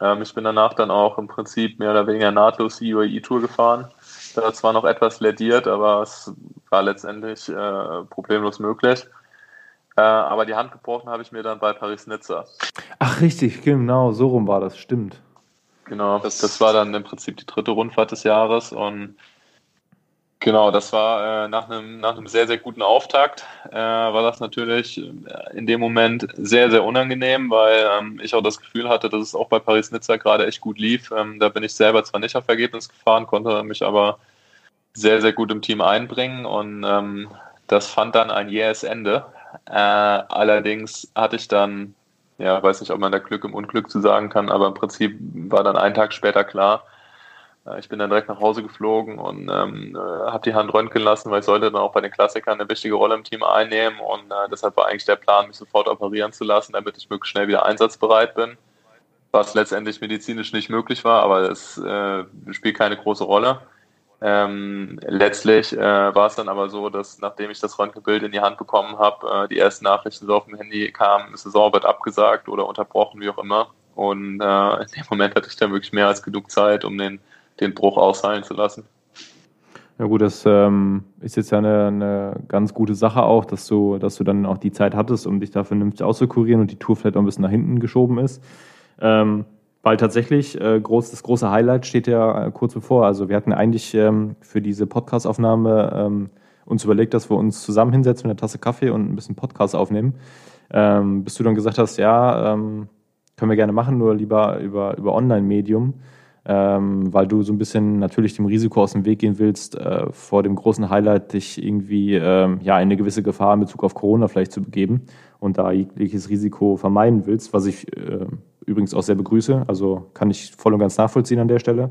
Speaker 2: Ähm, ich bin danach dann auch im Prinzip mehr oder weniger nahtlos die UAE-Tour gefahren. Da war zwar noch etwas lädiert, aber es war letztendlich äh, problemlos möglich. Äh, aber die Hand gebrochen habe ich mir dann bei Paris-Nizza.
Speaker 1: Ach, richtig, genau, so rum war das, stimmt.
Speaker 2: Genau, das, das war dann im Prinzip die dritte Rundfahrt des Jahres und genau, das war äh, nach, einem, nach einem sehr, sehr guten Auftakt, äh, war das natürlich äh, in dem Moment sehr, sehr unangenehm, weil ähm, ich auch das Gefühl hatte, dass es auch bei Paris-Nizza gerade echt gut lief. Ähm, da bin ich selber zwar nicht auf Ergebnis gefahren, konnte mich aber sehr, sehr gut im Team einbringen und ähm, das fand dann ein jähes Ende. Äh, allerdings hatte ich dann ja, weiß nicht, ob man da Glück im Unglück zu sagen kann, aber im Prinzip war dann ein Tag später klar. Äh, ich bin dann direkt nach Hause geflogen und ähm, äh, habe die Hand röntgen lassen, weil ich sollte dann auch bei den Klassikern eine wichtige Rolle im Team einnehmen und äh, deshalb war eigentlich der Plan, mich sofort operieren zu lassen, damit ich möglichst schnell wieder einsatzbereit bin. Was letztendlich medizinisch nicht möglich war, aber es äh, spielt keine große Rolle. Ähm, letztlich äh, war es dann aber so, dass nachdem ich das Röntgenbild in die Hand bekommen habe, äh, die ersten Nachrichten so auf dem Handy kamen, Saison wird abgesagt oder unterbrochen, wie auch immer. Und äh, in dem Moment hatte ich dann wirklich mehr als genug Zeit, um den, den Bruch ausheilen zu lassen.
Speaker 1: Ja gut, das ähm, ist jetzt ja eine, eine, ganz gute Sache auch, dass du, dass du dann auch die Zeit hattest, um dich da vernünftig auszukurieren und die Tour vielleicht auch ein bisschen nach hinten geschoben ist. Ähm, weil tatsächlich äh, groß, das große Highlight steht ja äh, kurz bevor. Also wir hatten eigentlich ähm, für diese Podcast-Aufnahme ähm, uns überlegt, dass wir uns zusammen hinsetzen mit einer Tasse Kaffee und ein bisschen Podcast aufnehmen. Ähm, bis du dann gesagt hast, ja, ähm, können wir gerne machen, nur lieber über, über Online-Medium, ähm, weil du so ein bisschen natürlich dem Risiko aus dem Weg gehen willst, äh, vor dem großen Highlight dich irgendwie ähm, ja, in eine gewisse Gefahr in Bezug auf Corona vielleicht zu begeben und da jegliches Risiko vermeiden willst, was ich äh, übrigens auch sehr begrüße. Also kann ich voll und ganz nachvollziehen an der Stelle.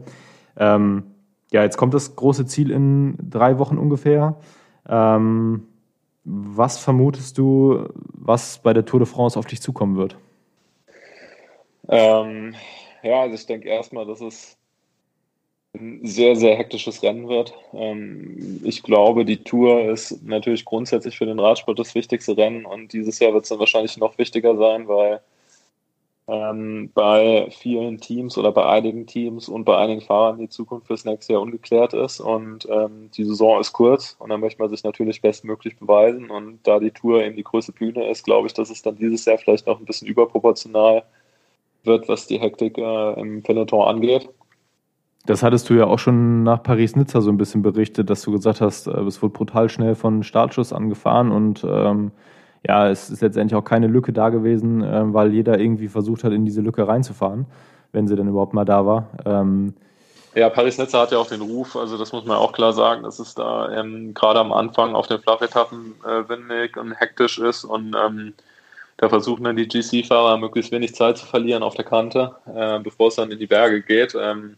Speaker 1: Ähm, ja, jetzt kommt das große Ziel in drei Wochen ungefähr. Ähm, was vermutest du, was bei der Tour de France auf dich zukommen wird?
Speaker 2: Ähm, ja, also ich denke erstmal, dass es ein sehr, sehr hektisches Rennen wird. Ähm, ich glaube, die Tour ist natürlich grundsätzlich für den Radsport das wichtigste Rennen und dieses Jahr wird es dann wahrscheinlich noch wichtiger sein, weil ähm, bei vielen Teams oder bei einigen Teams und bei einigen Fahrern die Zukunft fürs nächste Jahr ungeklärt ist und ähm, die Saison ist kurz und dann möchte man sich natürlich bestmöglich beweisen und da die Tour eben die größte Bühne ist, glaube ich, dass es dann dieses Jahr vielleicht noch ein bisschen überproportional wird, was die Hektik äh, im Peloton angeht.
Speaker 1: Das hattest du ja auch schon nach Paris-Nizza so ein bisschen berichtet, dass du gesagt hast, äh, es wurde brutal schnell von Startschuss angefahren und ähm, ja, es ist letztendlich auch keine Lücke da gewesen, äh, weil jeder irgendwie versucht hat, in diese Lücke reinzufahren, wenn sie dann überhaupt mal da war. Ähm,
Speaker 2: ja, Paris-Nizza hat ja auch den Ruf, also das muss man auch klar sagen, dass es da ähm, gerade am Anfang auf den Flachetappen äh, windig und hektisch ist und ähm, da versuchen dann die GC-Fahrer möglichst wenig Zeit zu verlieren auf der Kante, äh, bevor es dann in die Berge geht. Ähm,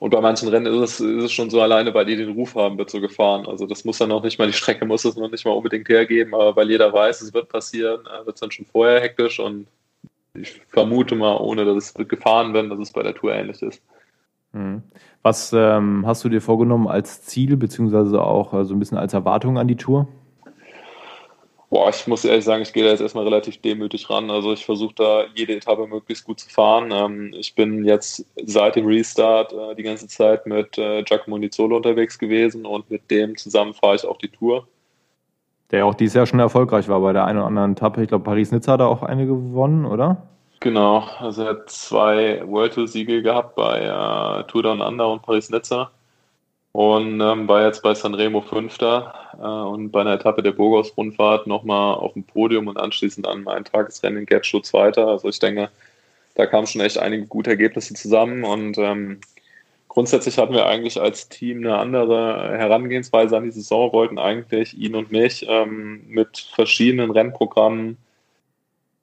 Speaker 2: und bei manchen Rennen ist es, ist es schon so alleine, weil die den Ruf haben, wird so gefahren. Also das muss dann noch nicht mal, die Strecke muss es noch nicht mal unbedingt hergeben, aber weil jeder weiß, es wird passieren, äh, wird es dann schon vorher hektisch und ich vermute mal, ohne dass es gefahren wird, dass es bei der Tour ähnlich ist.
Speaker 1: Mhm. Was ähm, hast du dir vorgenommen als Ziel, beziehungsweise auch äh, so ein bisschen als Erwartung an die Tour?
Speaker 2: Boah, ich muss ehrlich sagen, ich gehe da jetzt erstmal relativ demütig ran. Also ich versuche da jede Etappe möglichst gut zu fahren. Ähm, ich bin jetzt seit dem Restart äh, die ganze Zeit mit äh, Giacomo Nizzolo unterwegs gewesen und mit dem zusammen fahre ich auch die Tour.
Speaker 1: Der auch dieses Jahr schon erfolgreich war bei der einen oder anderen Etappe. Ich glaube, Paris-Nizza hat er auch eine gewonnen, oder?
Speaker 2: Genau, also er hat zwei World Tour Siege gehabt bei äh, Tour Down Under und Paris-Nizza. Und ähm, war jetzt bei Sanremo Fünfter äh, und bei einer Etappe der Burgos-Rundfahrt nochmal auf dem Podium und anschließend an meinem Tagesrennen in Getschutz Zweiter. Also ich denke, da kamen schon echt einige gute Ergebnisse zusammen und ähm, grundsätzlich hatten wir eigentlich als Team eine andere Herangehensweise an die Saison, wollten eigentlich ihn und mich ähm, mit verschiedenen Rennprogrammen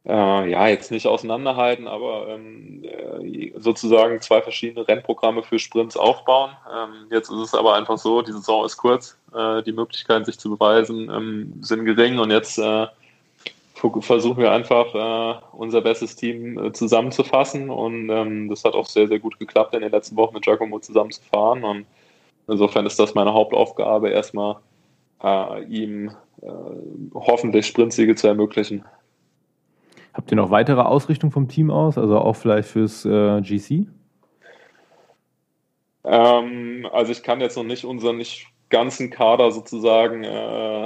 Speaker 2: äh, ja, jetzt nicht auseinanderhalten, aber ähm, äh, sozusagen zwei verschiedene Rennprogramme für Sprints aufbauen. Ähm, jetzt ist es aber einfach so, die Saison ist kurz, äh, die Möglichkeiten, sich zu beweisen, ähm, sind gering und jetzt äh, versuchen wir einfach, äh, unser bestes Team äh, zusammenzufassen und ähm, das hat auch sehr, sehr gut geklappt, in den letzten Wochen mit Giacomo zusammenzufahren und insofern ist das meine Hauptaufgabe, erstmal ihm hoffentlich Sprintsiege zu ermöglichen.
Speaker 1: Habt ihr noch weitere Ausrichtung vom Team aus, also auch vielleicht fürs äh, GC?
Speaker 2: Ähm, also ich kann jetzt noch nicht unseren nicht ganzen Kader sozusagen äh,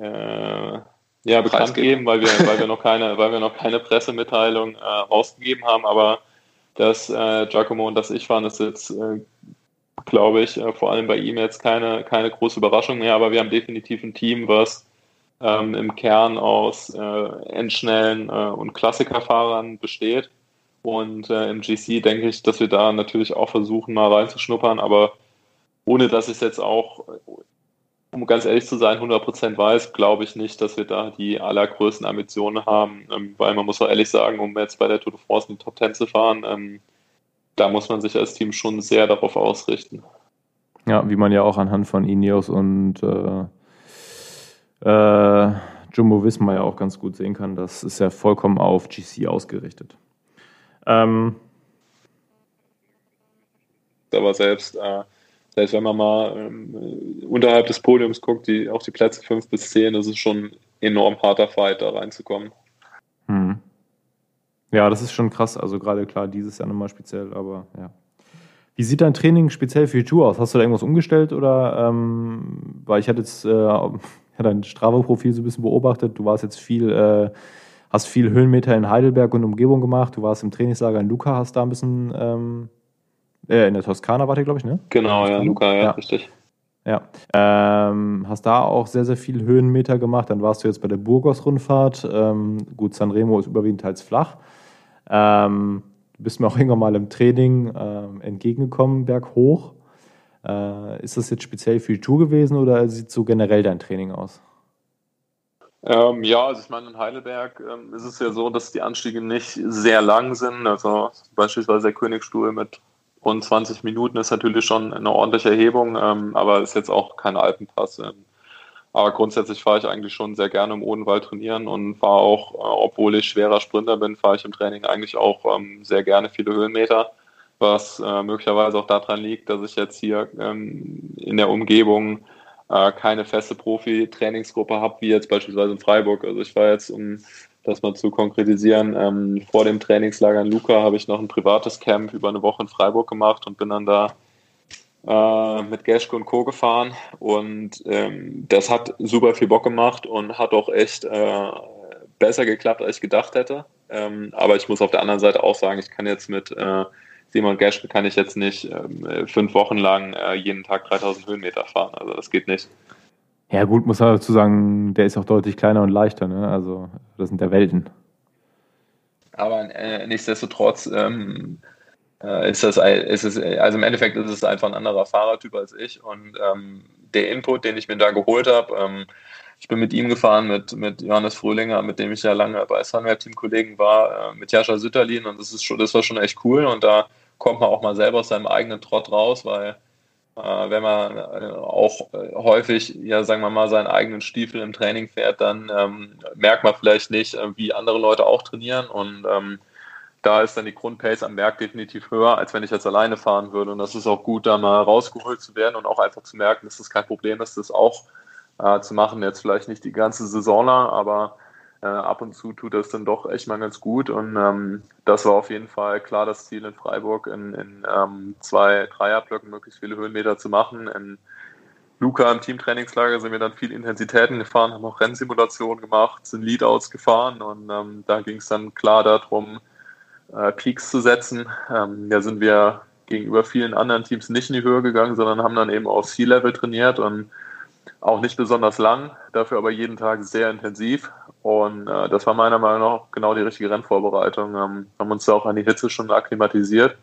Speaker 2: äh, ja, bekannt geben, weil wir, weil wir noch keine, weil wir noch keine Pressemitteilung äh, rausgegeben haben, aber dass äh, Giacomo und dass ich waren, ist jetzt, äh, glaube ich, äh, vor allem bei ihm jetzt keine, keine große Überraschung mehr, aber wir haben definitiv ein Team, was ähm, im Kern aus äh, endschnellen äh, und Klassikerfahrern besteht. Und äh, im GC denke ich, dass wir da natürlich auch versuchen, mal reinzuschnuppern, aber ohne dass ich es jetzt auch, um ganz ehrlich zu sein, 100% weiß, glaube ich nicht, dass wir da die allergrößten Ambitionen haben, ähm, weil man muss auch ehrlich sagen, um jetzt bei der Tour de France in die Top 10 zu fahren, ähm, da muss man sich als Team schon sehr darauf ausrichten.
Speaker 1: Ja, wie man ja auch anhand von Ineos und äh, Jumbo Visma ja auch ganz gut sehen kann. Das ist ja vollkommen auf GC ausgerichtet. Ähm,
Speaker 2: aber selbst, äh, selbst wenn man mal ähm, unterhalb des Podiums guckt, die, auf die Plätze 5 bis 10, das ist schon ein enorm harter Fight, da reinzukommen. Hm.
Speaker 1: Ja, das ist schon krass. Also gerade klar, dieses Jahr nochmal speziell, aber ja. Wie sieht dein Training speziell für die Tour aus? Hast du da irgendwas umgestellt oder ähm, weil ich hatte jetzt äh, ja dein Strava-Profil so ein bisschen beobachtet. Du warst jetzt viel, äh, hast viel Höhenmeter in Heidelberg und Umgebung gemacht. Du warst im Trainingslager in Luca, hast da ein bisschen, ähm, äh, in der Toskana war der, glaube ich, ne?
Speaker 2: Genau, ja, Luca, ja, ja. richtig.
Speaker 1: Ja, ähm, hast da auch sehr, sehr viel Höhenmeter gemacht. Dann warst du jetzt bei der Burgos-Rundfahrt. Ähm, gut, Sanremo ist überwiegend teils flach. Ähm, du bist mir auch irgendwann mal im Training ähm, entgegengekommen, berghoch. Äh, ist das jetzt speziell für die Tour gewesen oder sieht so generell dein Training aus?
Speaker 2: Ähm, ja, also ich meine, in Heidelberg ähm, ist es ja so, dass die Anstiege nicht sehr lang sind. Also beispielsweise der Königstuhl mit rund 20 Minuten ist natürlich schon eine ordentliche Erhebung, ähm, aber ist jetzt auch kein Alpenpass. Ähm, aber grundsätzlich fahre ich eigentlich schon sehr gerne im Odenwald trainieren und fahre auch, äh, obwohl ich schwerer Sprinter bin, fahre ich im Training eigentlich auch ähm, sehr gerne viele Höhenmeter was äh, möglicherweise auch daran liegt, dass ich jetzt hier ähm, in der Umgebung äh, keine feste Profi-Trainingsgruppe habe, wie jetzt beispielsweise in Freiburg. Also ich war jetzt, um das mal zu konkretisieren, ähm, vor dem Trainingslager in Luca habe ich noch ein privates Camp über eine Woche in Freiburg gemacht und bin dann da äh, mit Geschke und Co. gefahren und ähm, das hat super viel Bock gemacht und hat auch echt äh, besser geklappt, als ich gedacht hätte. Ähm, aber ich muss auf der anderen Seite auch sagen, ich kann jetzt mit äh, Simon Geschke kann ich jetzt nicht ähm, fünf Wochen lang äh, jeden Tag 3000 Höhenmeter fahren. Also das geht nicht.
Speaker 1: Ja gut, muss man dazu sagen, der ist auch deutlich kleiner und leichter. Ne? Also das sind der Welten.
Speaker 2: Aber äh, nichtsdestotrotz ähm, äh, ist das, ist es, also im Endeffekt ist es einfach ein anderer Fahrertyp als ich und ähm, der Input, den ich mir da geholt habe, ähm, ich bin mit ihm gefahren, mit, mit Johannes Fröhlinger, mit dem ich ja lange bei Sunweb-Team-Kollegen war, äh, mit Jascha Sütterlin und das ist schon, das war schon echt cool und da kommt man auch mal selber aus seinem eigenen Trott raus, weil äh, wenn man äh, auch äh, häufig, ja, sagen wir mal, seinen eigenen Stiefel im Training fährt, dann ähm, merkt man vielleicht nicht, äh, wie andere Leute auch trainieren und ähm, da ist dann die Grundpace am Berg definitiv höher, als wenn ich jetzt alleine fahren würde. Und das ist auch gut, da mal rausgeholt zu werden und auch einfach zu merken, dass das kein Problem ist, das auch äh, zu machen. Jetzt vielleicht nicht die ganze Saison lang, aber äh, ab und zu tut das dann doch echt mal ganz gut. Und ähm, das war auf jeden Fall klar das Ziel in Freiburg, in, in ähm, zwei Dreierblöcken möglichst viele Höhenmeter zu machen. In Luca im Teamtrainingslager sind wir dann viel Intensitäten gefahren, haben auch Rennsimulationen gemacht, sind Leadouts gefahren und ähm, da ging es dann klar darum, äh, Peaks zu setzen. Ähm, da sind wir gegenüber vielen anderen Teams nicht in die Höhe gegangen, sondern haben dann eben auf Sea-Level trainiert und auch nicht besonders lang, dafür aber jeden Tag sehr intensiv. Und äh, das war meiner Meinung nach genau die richtige Rennvorbereitung. Ähm, haben uns da auch an die Hitze schon akklimatisiert.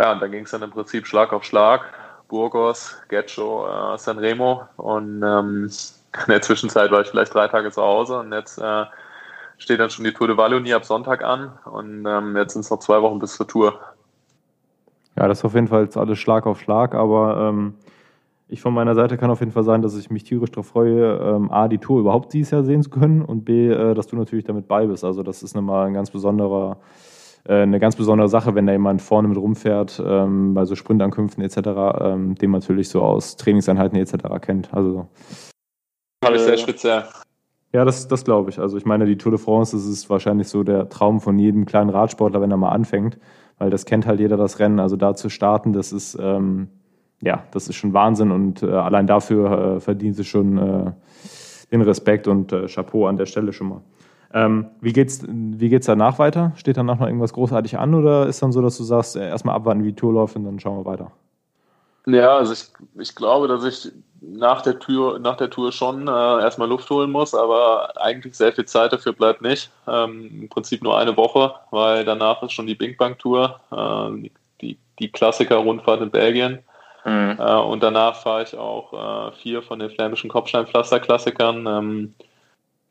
Speaker 2: Ja, und dann ging es dann im Prinzip Schlag auf Schlag. Burgos, Getcho, äh, Sanremo. Und ähm, in der Zwischenzeit war ich vielleicht drei Tage zu Hause und jetzt äh, steht dann schon die Tour de Wallonie ab Sonntag an. Und ähm, jetzt sind es noch zwei Wochen bis zur Tour.
Speaker 1: Ja, das ist auf jeden Fall jetzt alles Schlag auf Schlag, aber ähm, ich von meiner Seite kann auf jeden Fall sagen, dass ich mich tierisch darauf freue, ähm, A, die Tour überhaupt dieses Jahr sehen zu können und B, äh, dass du natürlich damit bei bist. Also das ist nochmal ein ganz besonderer, äh, eine ganz besondere Sache, wenn da jemand vorne mit rumfährt, ähm, bei so Sprintankünften etc., ähm, den man natürlich so aus Trainingseinheiten etc. kennt. Also
Speaker 2: habe ich sehr speziell.
Speaker 1: Ja, das, das glaube ich. Also ich meine, die Tour de France, das ist wahrscheinlich so der Traum von jedem kleinen Radsportler, wenn er mal anfängt, weil das kennt halt jeder das Rennen. Also da zu starten, das ist ähm, ja, das ist schon Wahnsinn und äh, allein dafür äh, verdient sie schon äh, den Respekt und äh, Chapeau an der Stelle schon mal. Ähm, wie geht's, wie geht's danach weiter? Steht danach noch irgendwas großartig an oder ist dann so, dass du sagst, äh, erstmal abwarten, wie die Tour läuft und dann schauen wir weiter?
Speaker 2: Ja, also ich, ich glaube, dass ich nach der Tour, nach der Tour schon äh, erstmal Luft holen muss, aber eigentlich sehr viel Zeit dafür bleibt nicht. Ähm, Im Prinzip nur eine Woche, weil danach ist schon die Bing Bang Tour, die, die Klassiker-Rundfahrt in Belgien. Mhm. Äh, und danach fahre ich auch äh, vier von den flämischen Kopfsteinpflaster-Klassikern. Ähm,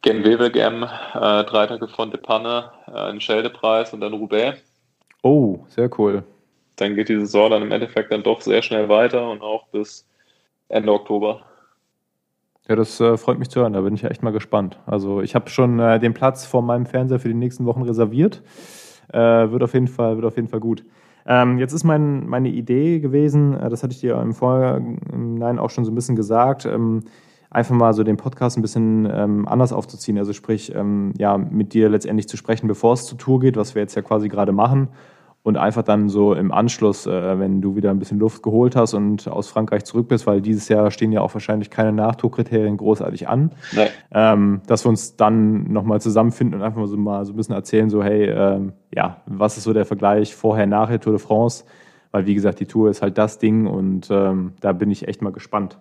Speaker 2: Gen Wevelgem, äh, drei Tage von De Panne, äh, einen Scheldepreis und dann Roubaix.
Speaker 1: Oh, sehr cool.
Speaker 2: Dann geht die Saison dann im Endeffekt dann doch sehr schnell weiter und auch bis Ende Oktober.
Speaker 1: Ja, das äh, freut mich zu hören. Da bin ich ja echt mal gespannt. Also ich habe schon äh, den Platz vor meinem Fernseher für die nächsten Wochen reserviert. Äh, wird auf jeden Fall, wird auf jeden Fall gut. Ähm, jetzt ist mein, meine Idee gewesen, äh, das hatte ich dir im Vorhinein auch schon so ein bisschen gesagt, ähm, einfach mal so den Podcast ein bisschen ähm, anders aufzuziehen. Also sprich, ähm, ja, mit dir letztendlich zu sprechen, bevor es zur Tour geht, was wir jetzt ja quasi gerade machen und einfach dann so im Anschluss, äh, wenn du wieder ein bisschen Luft geholt hast und aus Frankreich zurück bist, weil dieses Jahr stehen ja auch wahrscheinlich keine Nachtourkriterien großartig an, nee. ähm, dass wir uns dann nochmal zusammenfinden und einfach mal so, mal so ein bisschen erzählen, so hey, ähm, ja, was ist so der Vergleich vorher, nachher Tour de France, weil wie gesagt, die Tour ist halt das Ding und ähm, da bin ich echt mal gespannt.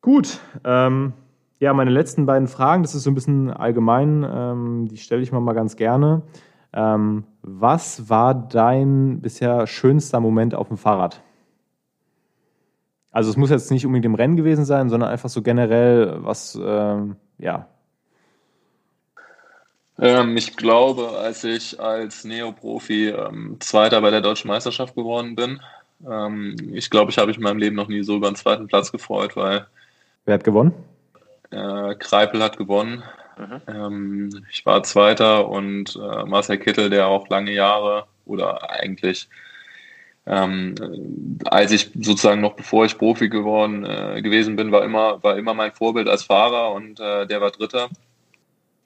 Speaker 1: Gut, ähm, ja, meine letzten beiden Fragen, das ist so ein bisschen allgemein, ähm, die stelle ich mal, mal ganz gerne. Ähm, was war dein bisher schönster Moment auf dem Fahrrad? Also es muss jetzt nicht unbedingt im Rennen gewesen sein, sondern einfach so generell was, ähm, ja.
Speaker 2: Ähm, ich glaube, als ich als Neoprofi ähm, Zweiter bei der Deutschen Meisterschaft geworden bin, ähm, ich glaube, ich habe mich in meinem Leben noch nie so über einen zweiten Platz gefreut, weil.
Speaker 1: Wer hat gewonnen?
Speaker 2: Äh, Kreipel hat gewonnen. Mhm. Ähm, ich war Zweiter und äh, Marcel Kittel, der auch lange Jahre oder eigentlich ähm, als ich sozusagen noch bevor ich Profi geworden äh, gewesen bin, war immer, war immer mein Vorbild als Fahrer und äh, der war Dritter.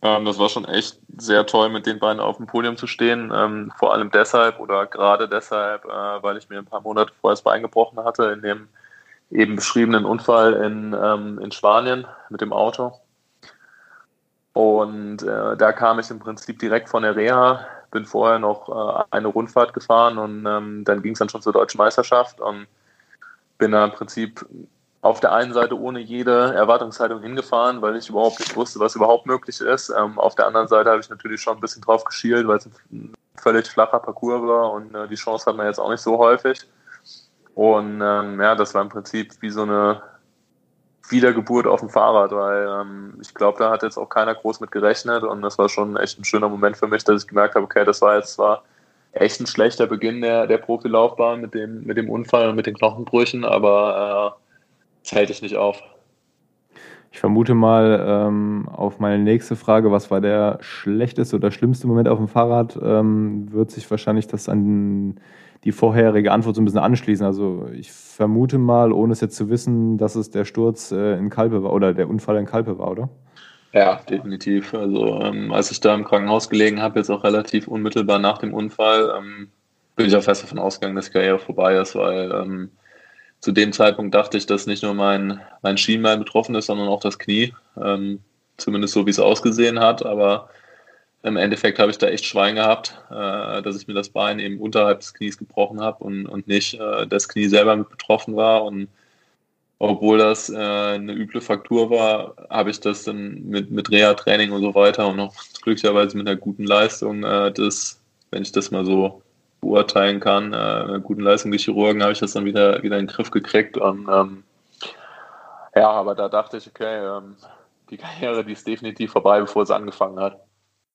Speaker 2: Ähm, das war schon echt sehr toll, mit den beiden auf dem Podium zu stehen. Ähm, vor allem deshalb oder gerade deshalb, äh, weil ich mir ein paar Monate vorher das Bein gebrochen hatte in dem eben beschriebenen Unfall in, ähm, in Spanien mit dem Auto. Und äh, da kam ich im Prinzip direkt von der Reha, bin vorher noch äh, eine Rundfahrt gefahren und ähm, dann ging es dann schon zur deutschen Meisterschaft und bin da im Prinzip auf der einen Seite ohne jede Erwartungshaltung hingefahren, weil ich überhaupt nicht wusste, was überhaupt möglich ist. Ähm, auf der anderen Seite habe ich natürlich schon ein bisschen drauf geschielt, weil es ein völlig flacher Parcours war und äh, die Chance hat man jetzt auch nicht so häufig. Und ähm, ja, das war im Prinzip wie so eine Wiedergeburt auf dem Fahrrad, weil ähm, ich glaube, da hat jetzt auch keiner groß mit gerechnet und das war schon echt ein schöner Moment für mich, dass ich gemerkt habe, okay, das war jetzt zwar echt ein schlechter Beginn der, der Profilaufbahn mit dem, mit dem Unfall und mit den Knochenbrüchen, aber äh, hält dich nicht auf.
Speaker 1: Ich vermute mal ähm, auf meine nächste Frage, was war der schlechteste oder schlimmste Moment auf dem Fahrrad, ähm, wird sich wahrscheinlich das an die vorherige Antwort so ein bisschen anschließen. Also ich vermute mal, ohne es jetzt zu wissen, dass es der Sturz äh, in Kalpe war oder der Unfall in Kalpe war, oder?
Speaker 2: Ja, definitiv. Also ähm, als ich da im Krankenhaus gelegen habe, jetzt auch relativ unmittelbar nach dem Unfall, ähm, bin ich auch fest davon ausgegangen, dass die Karriere vorbei ist, weil ähm, zu dem Zeitpunkt dachte ich, dass nicht nur mein, mein Schienbein betroffen ist, sondern auch das Knie. Ähm, zumindest so, wie es ausgesehen hat. Aber im Endeffekt habe ich da echt Schwein gehabt, äh, dass ich mir das Bein eben unterhalb des Knies gebrochen habe und, und nicht äh, das Knie selber mit betroffen war. Und obwohl das äh, eine üble Fraktur war, habe ich das dann mit, mit Reha-Training und so weiter und noch glücklicherweise mit einer guten Leistung, äh, das, wenn ich das mal so beurteilen kann, äh, einer guten Leistung des Chirurgen, habe ich das dann wieder, wieder in den Griff gekriegt. Und ähm, ja, aber da dachte ich, okay, ähm, die Karriere, die ist definitiv vorbei, bevor sie angefangen hat.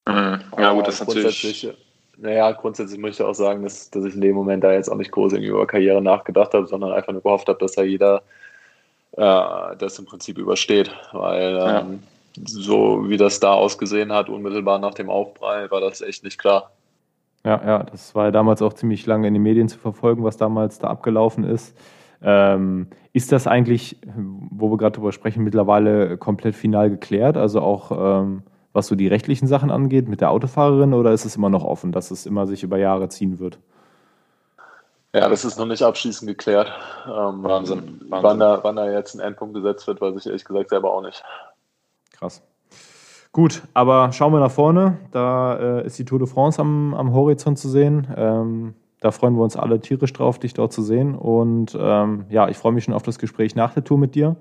Speaker 3: Mhm. Ja, gut, das ist natürlich.
Speaker 2: Naja, grundsätzlich möchte ich auch sagen, dass, dass ich in dem Moment da jetzt auch nicht groß über Karriere nachgedacht habe, sondern einfach nur gehofft habe, dass da jeder äh, das im Prinzip übersteht. Weil ähm, ja. so wie das da ausgesehen hat, unmittelbar nach dem Aufprall, war das echt nicht klar.
Speaker 1: Ja, ja, das war damals auch ziemlich lange in den Medien zu verfolgen, was damals da abgelaufen ist. Ähm, ist das eigentlich, wo wir gerade drüber sprechen, mittlerweile komplett final geklärt? Also auch ähm, was so die rechtlichen Sachen angeht mit der Autofahrerin oder ist es immer noch offen, dass es immer sich über Jahre ziehen wird?
Speaker 2: Ja, das ist noch nicht abschließend geklärt. Ähm, Wahnsinn. Wahnsinn. Wann, da, wann da jetzt ein Endpunkt gesetzt wird, weiß ich ehrlich gesagt selber auch nicht.
Speaker 1: Krass. Gut, aber schauen wir nach vorne. Da äh, ist die Tour de France am, am Horizont zu sehen. Ähm, da freuen wir uns alle tierisch drauf, dich dort zu sehen. Und ähm, ja, ich freue mich schon auf das Gespräch nach der Tour mit dir.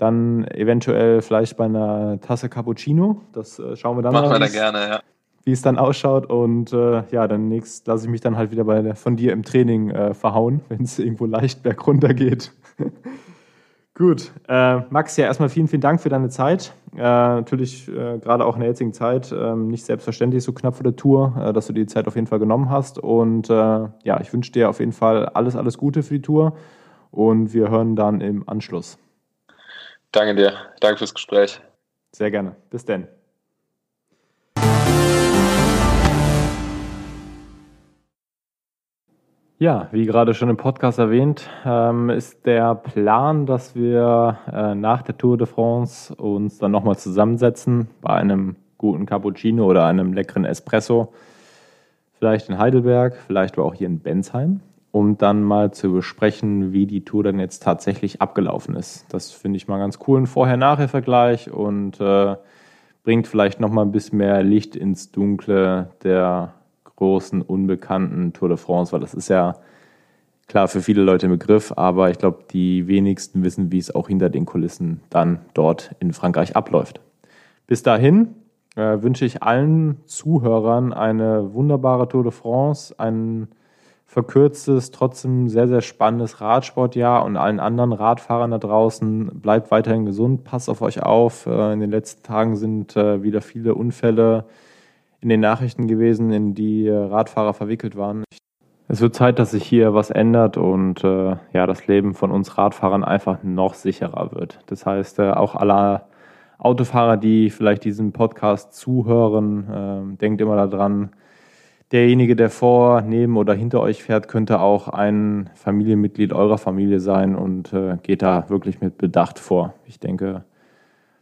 Speaker 1: Dann eventuell vielleicht bei einer Tasse Cappuccino. Das äh, schauen wir dann
Speaker 2: Machen wir da gerne, ja.
Speaker 1: Wie es dann ausschaut. Und äh, ja, dann nächst lasse ich mich dann halt wieder bei, von dir im Training äh, verhauen, wenn es irgendwo leicht bergunter geht. Gut, äh, Max, ja erstmal vielen, vielen Dank für deine Zeit. Äh, natürlich äh, gerade auch in der jetzigen Zeit ähm, nicht selbstverständlich so knapp vor der Tour, dass du die Zeit auf jeden Fall genommen hast. Und ja, ich wünsche dir auf jeden Fall alles, alles Gute für die Tour und wir hören dann im Anschluss.
Speaker 2: Danke dir. Danke fürs Gespräch.
Speaker 1: Sehr gerne. Bis denn. Ja, wie gerade schon im Podcast erwähnt, ähm, ist der Plan, dass wir äh, nach der Tour de France uns dann nochmal zusammensetzen bei einem guten Cappuccino oder einem leckeren Espresso. Vielleicht in Heidelberg, vielleicht auch hier in Bensheim um dann mal zu besprechen, wie die Tour dann jetzt tatsächlich abgelaufen ist. Das finde ich mal ganz cool, ein Vorher-Nachher-Vergleich und äh, bringt vielleicht noch mal ein bisschen mehr Licht ins Dunkle der großen, unbekannten Tour de France, weil das ist ja klar für viele Leute ein Begriff, aber ich glaube, die wenigsten wissen, wie es auch hinter den Kulissen dann dort in Frankreich abläuft. Bis dahin äh, wünsche ich allen Zuhörern eine wunderbare Tour de France, einen verkürztes, trotzdem sehr, sehr spannendes Radsportjahr und allen anderen Radfahrern da draußen. Bleibt weiterhin gesund, passt auf euch auf. Äh, in den letzten Tagen sind äh, wieder viele Unfälle in den Nachrichten gewesen, in die äh, Radfahrer verwickelt waren. Es wird Zeit, dass sich hier was ändert und ja, das Leben von uns Radfahrern einfach noch sicherer wird. Das heißt, auch alle Autofahrer, die vielleicht diesem Podcast zuhören, denkt immer daran, derjenige, der vor, neben oder hinter euch fährt, könnte auch ein Familienmitglied eurer Familie sein und äh, geht da wirklich mit Bedacht vor. Ich denke,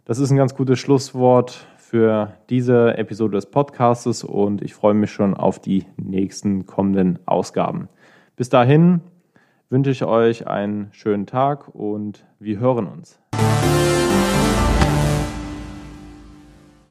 Speaker 1: das ist ein ganz gutes Schlusswort für diese Episode des Podcastes und ich freue mich schon auf die nächsten kommenden Ausgaben. Bis dahin wünsche ich euch einen schönen Tag und wir hören uns.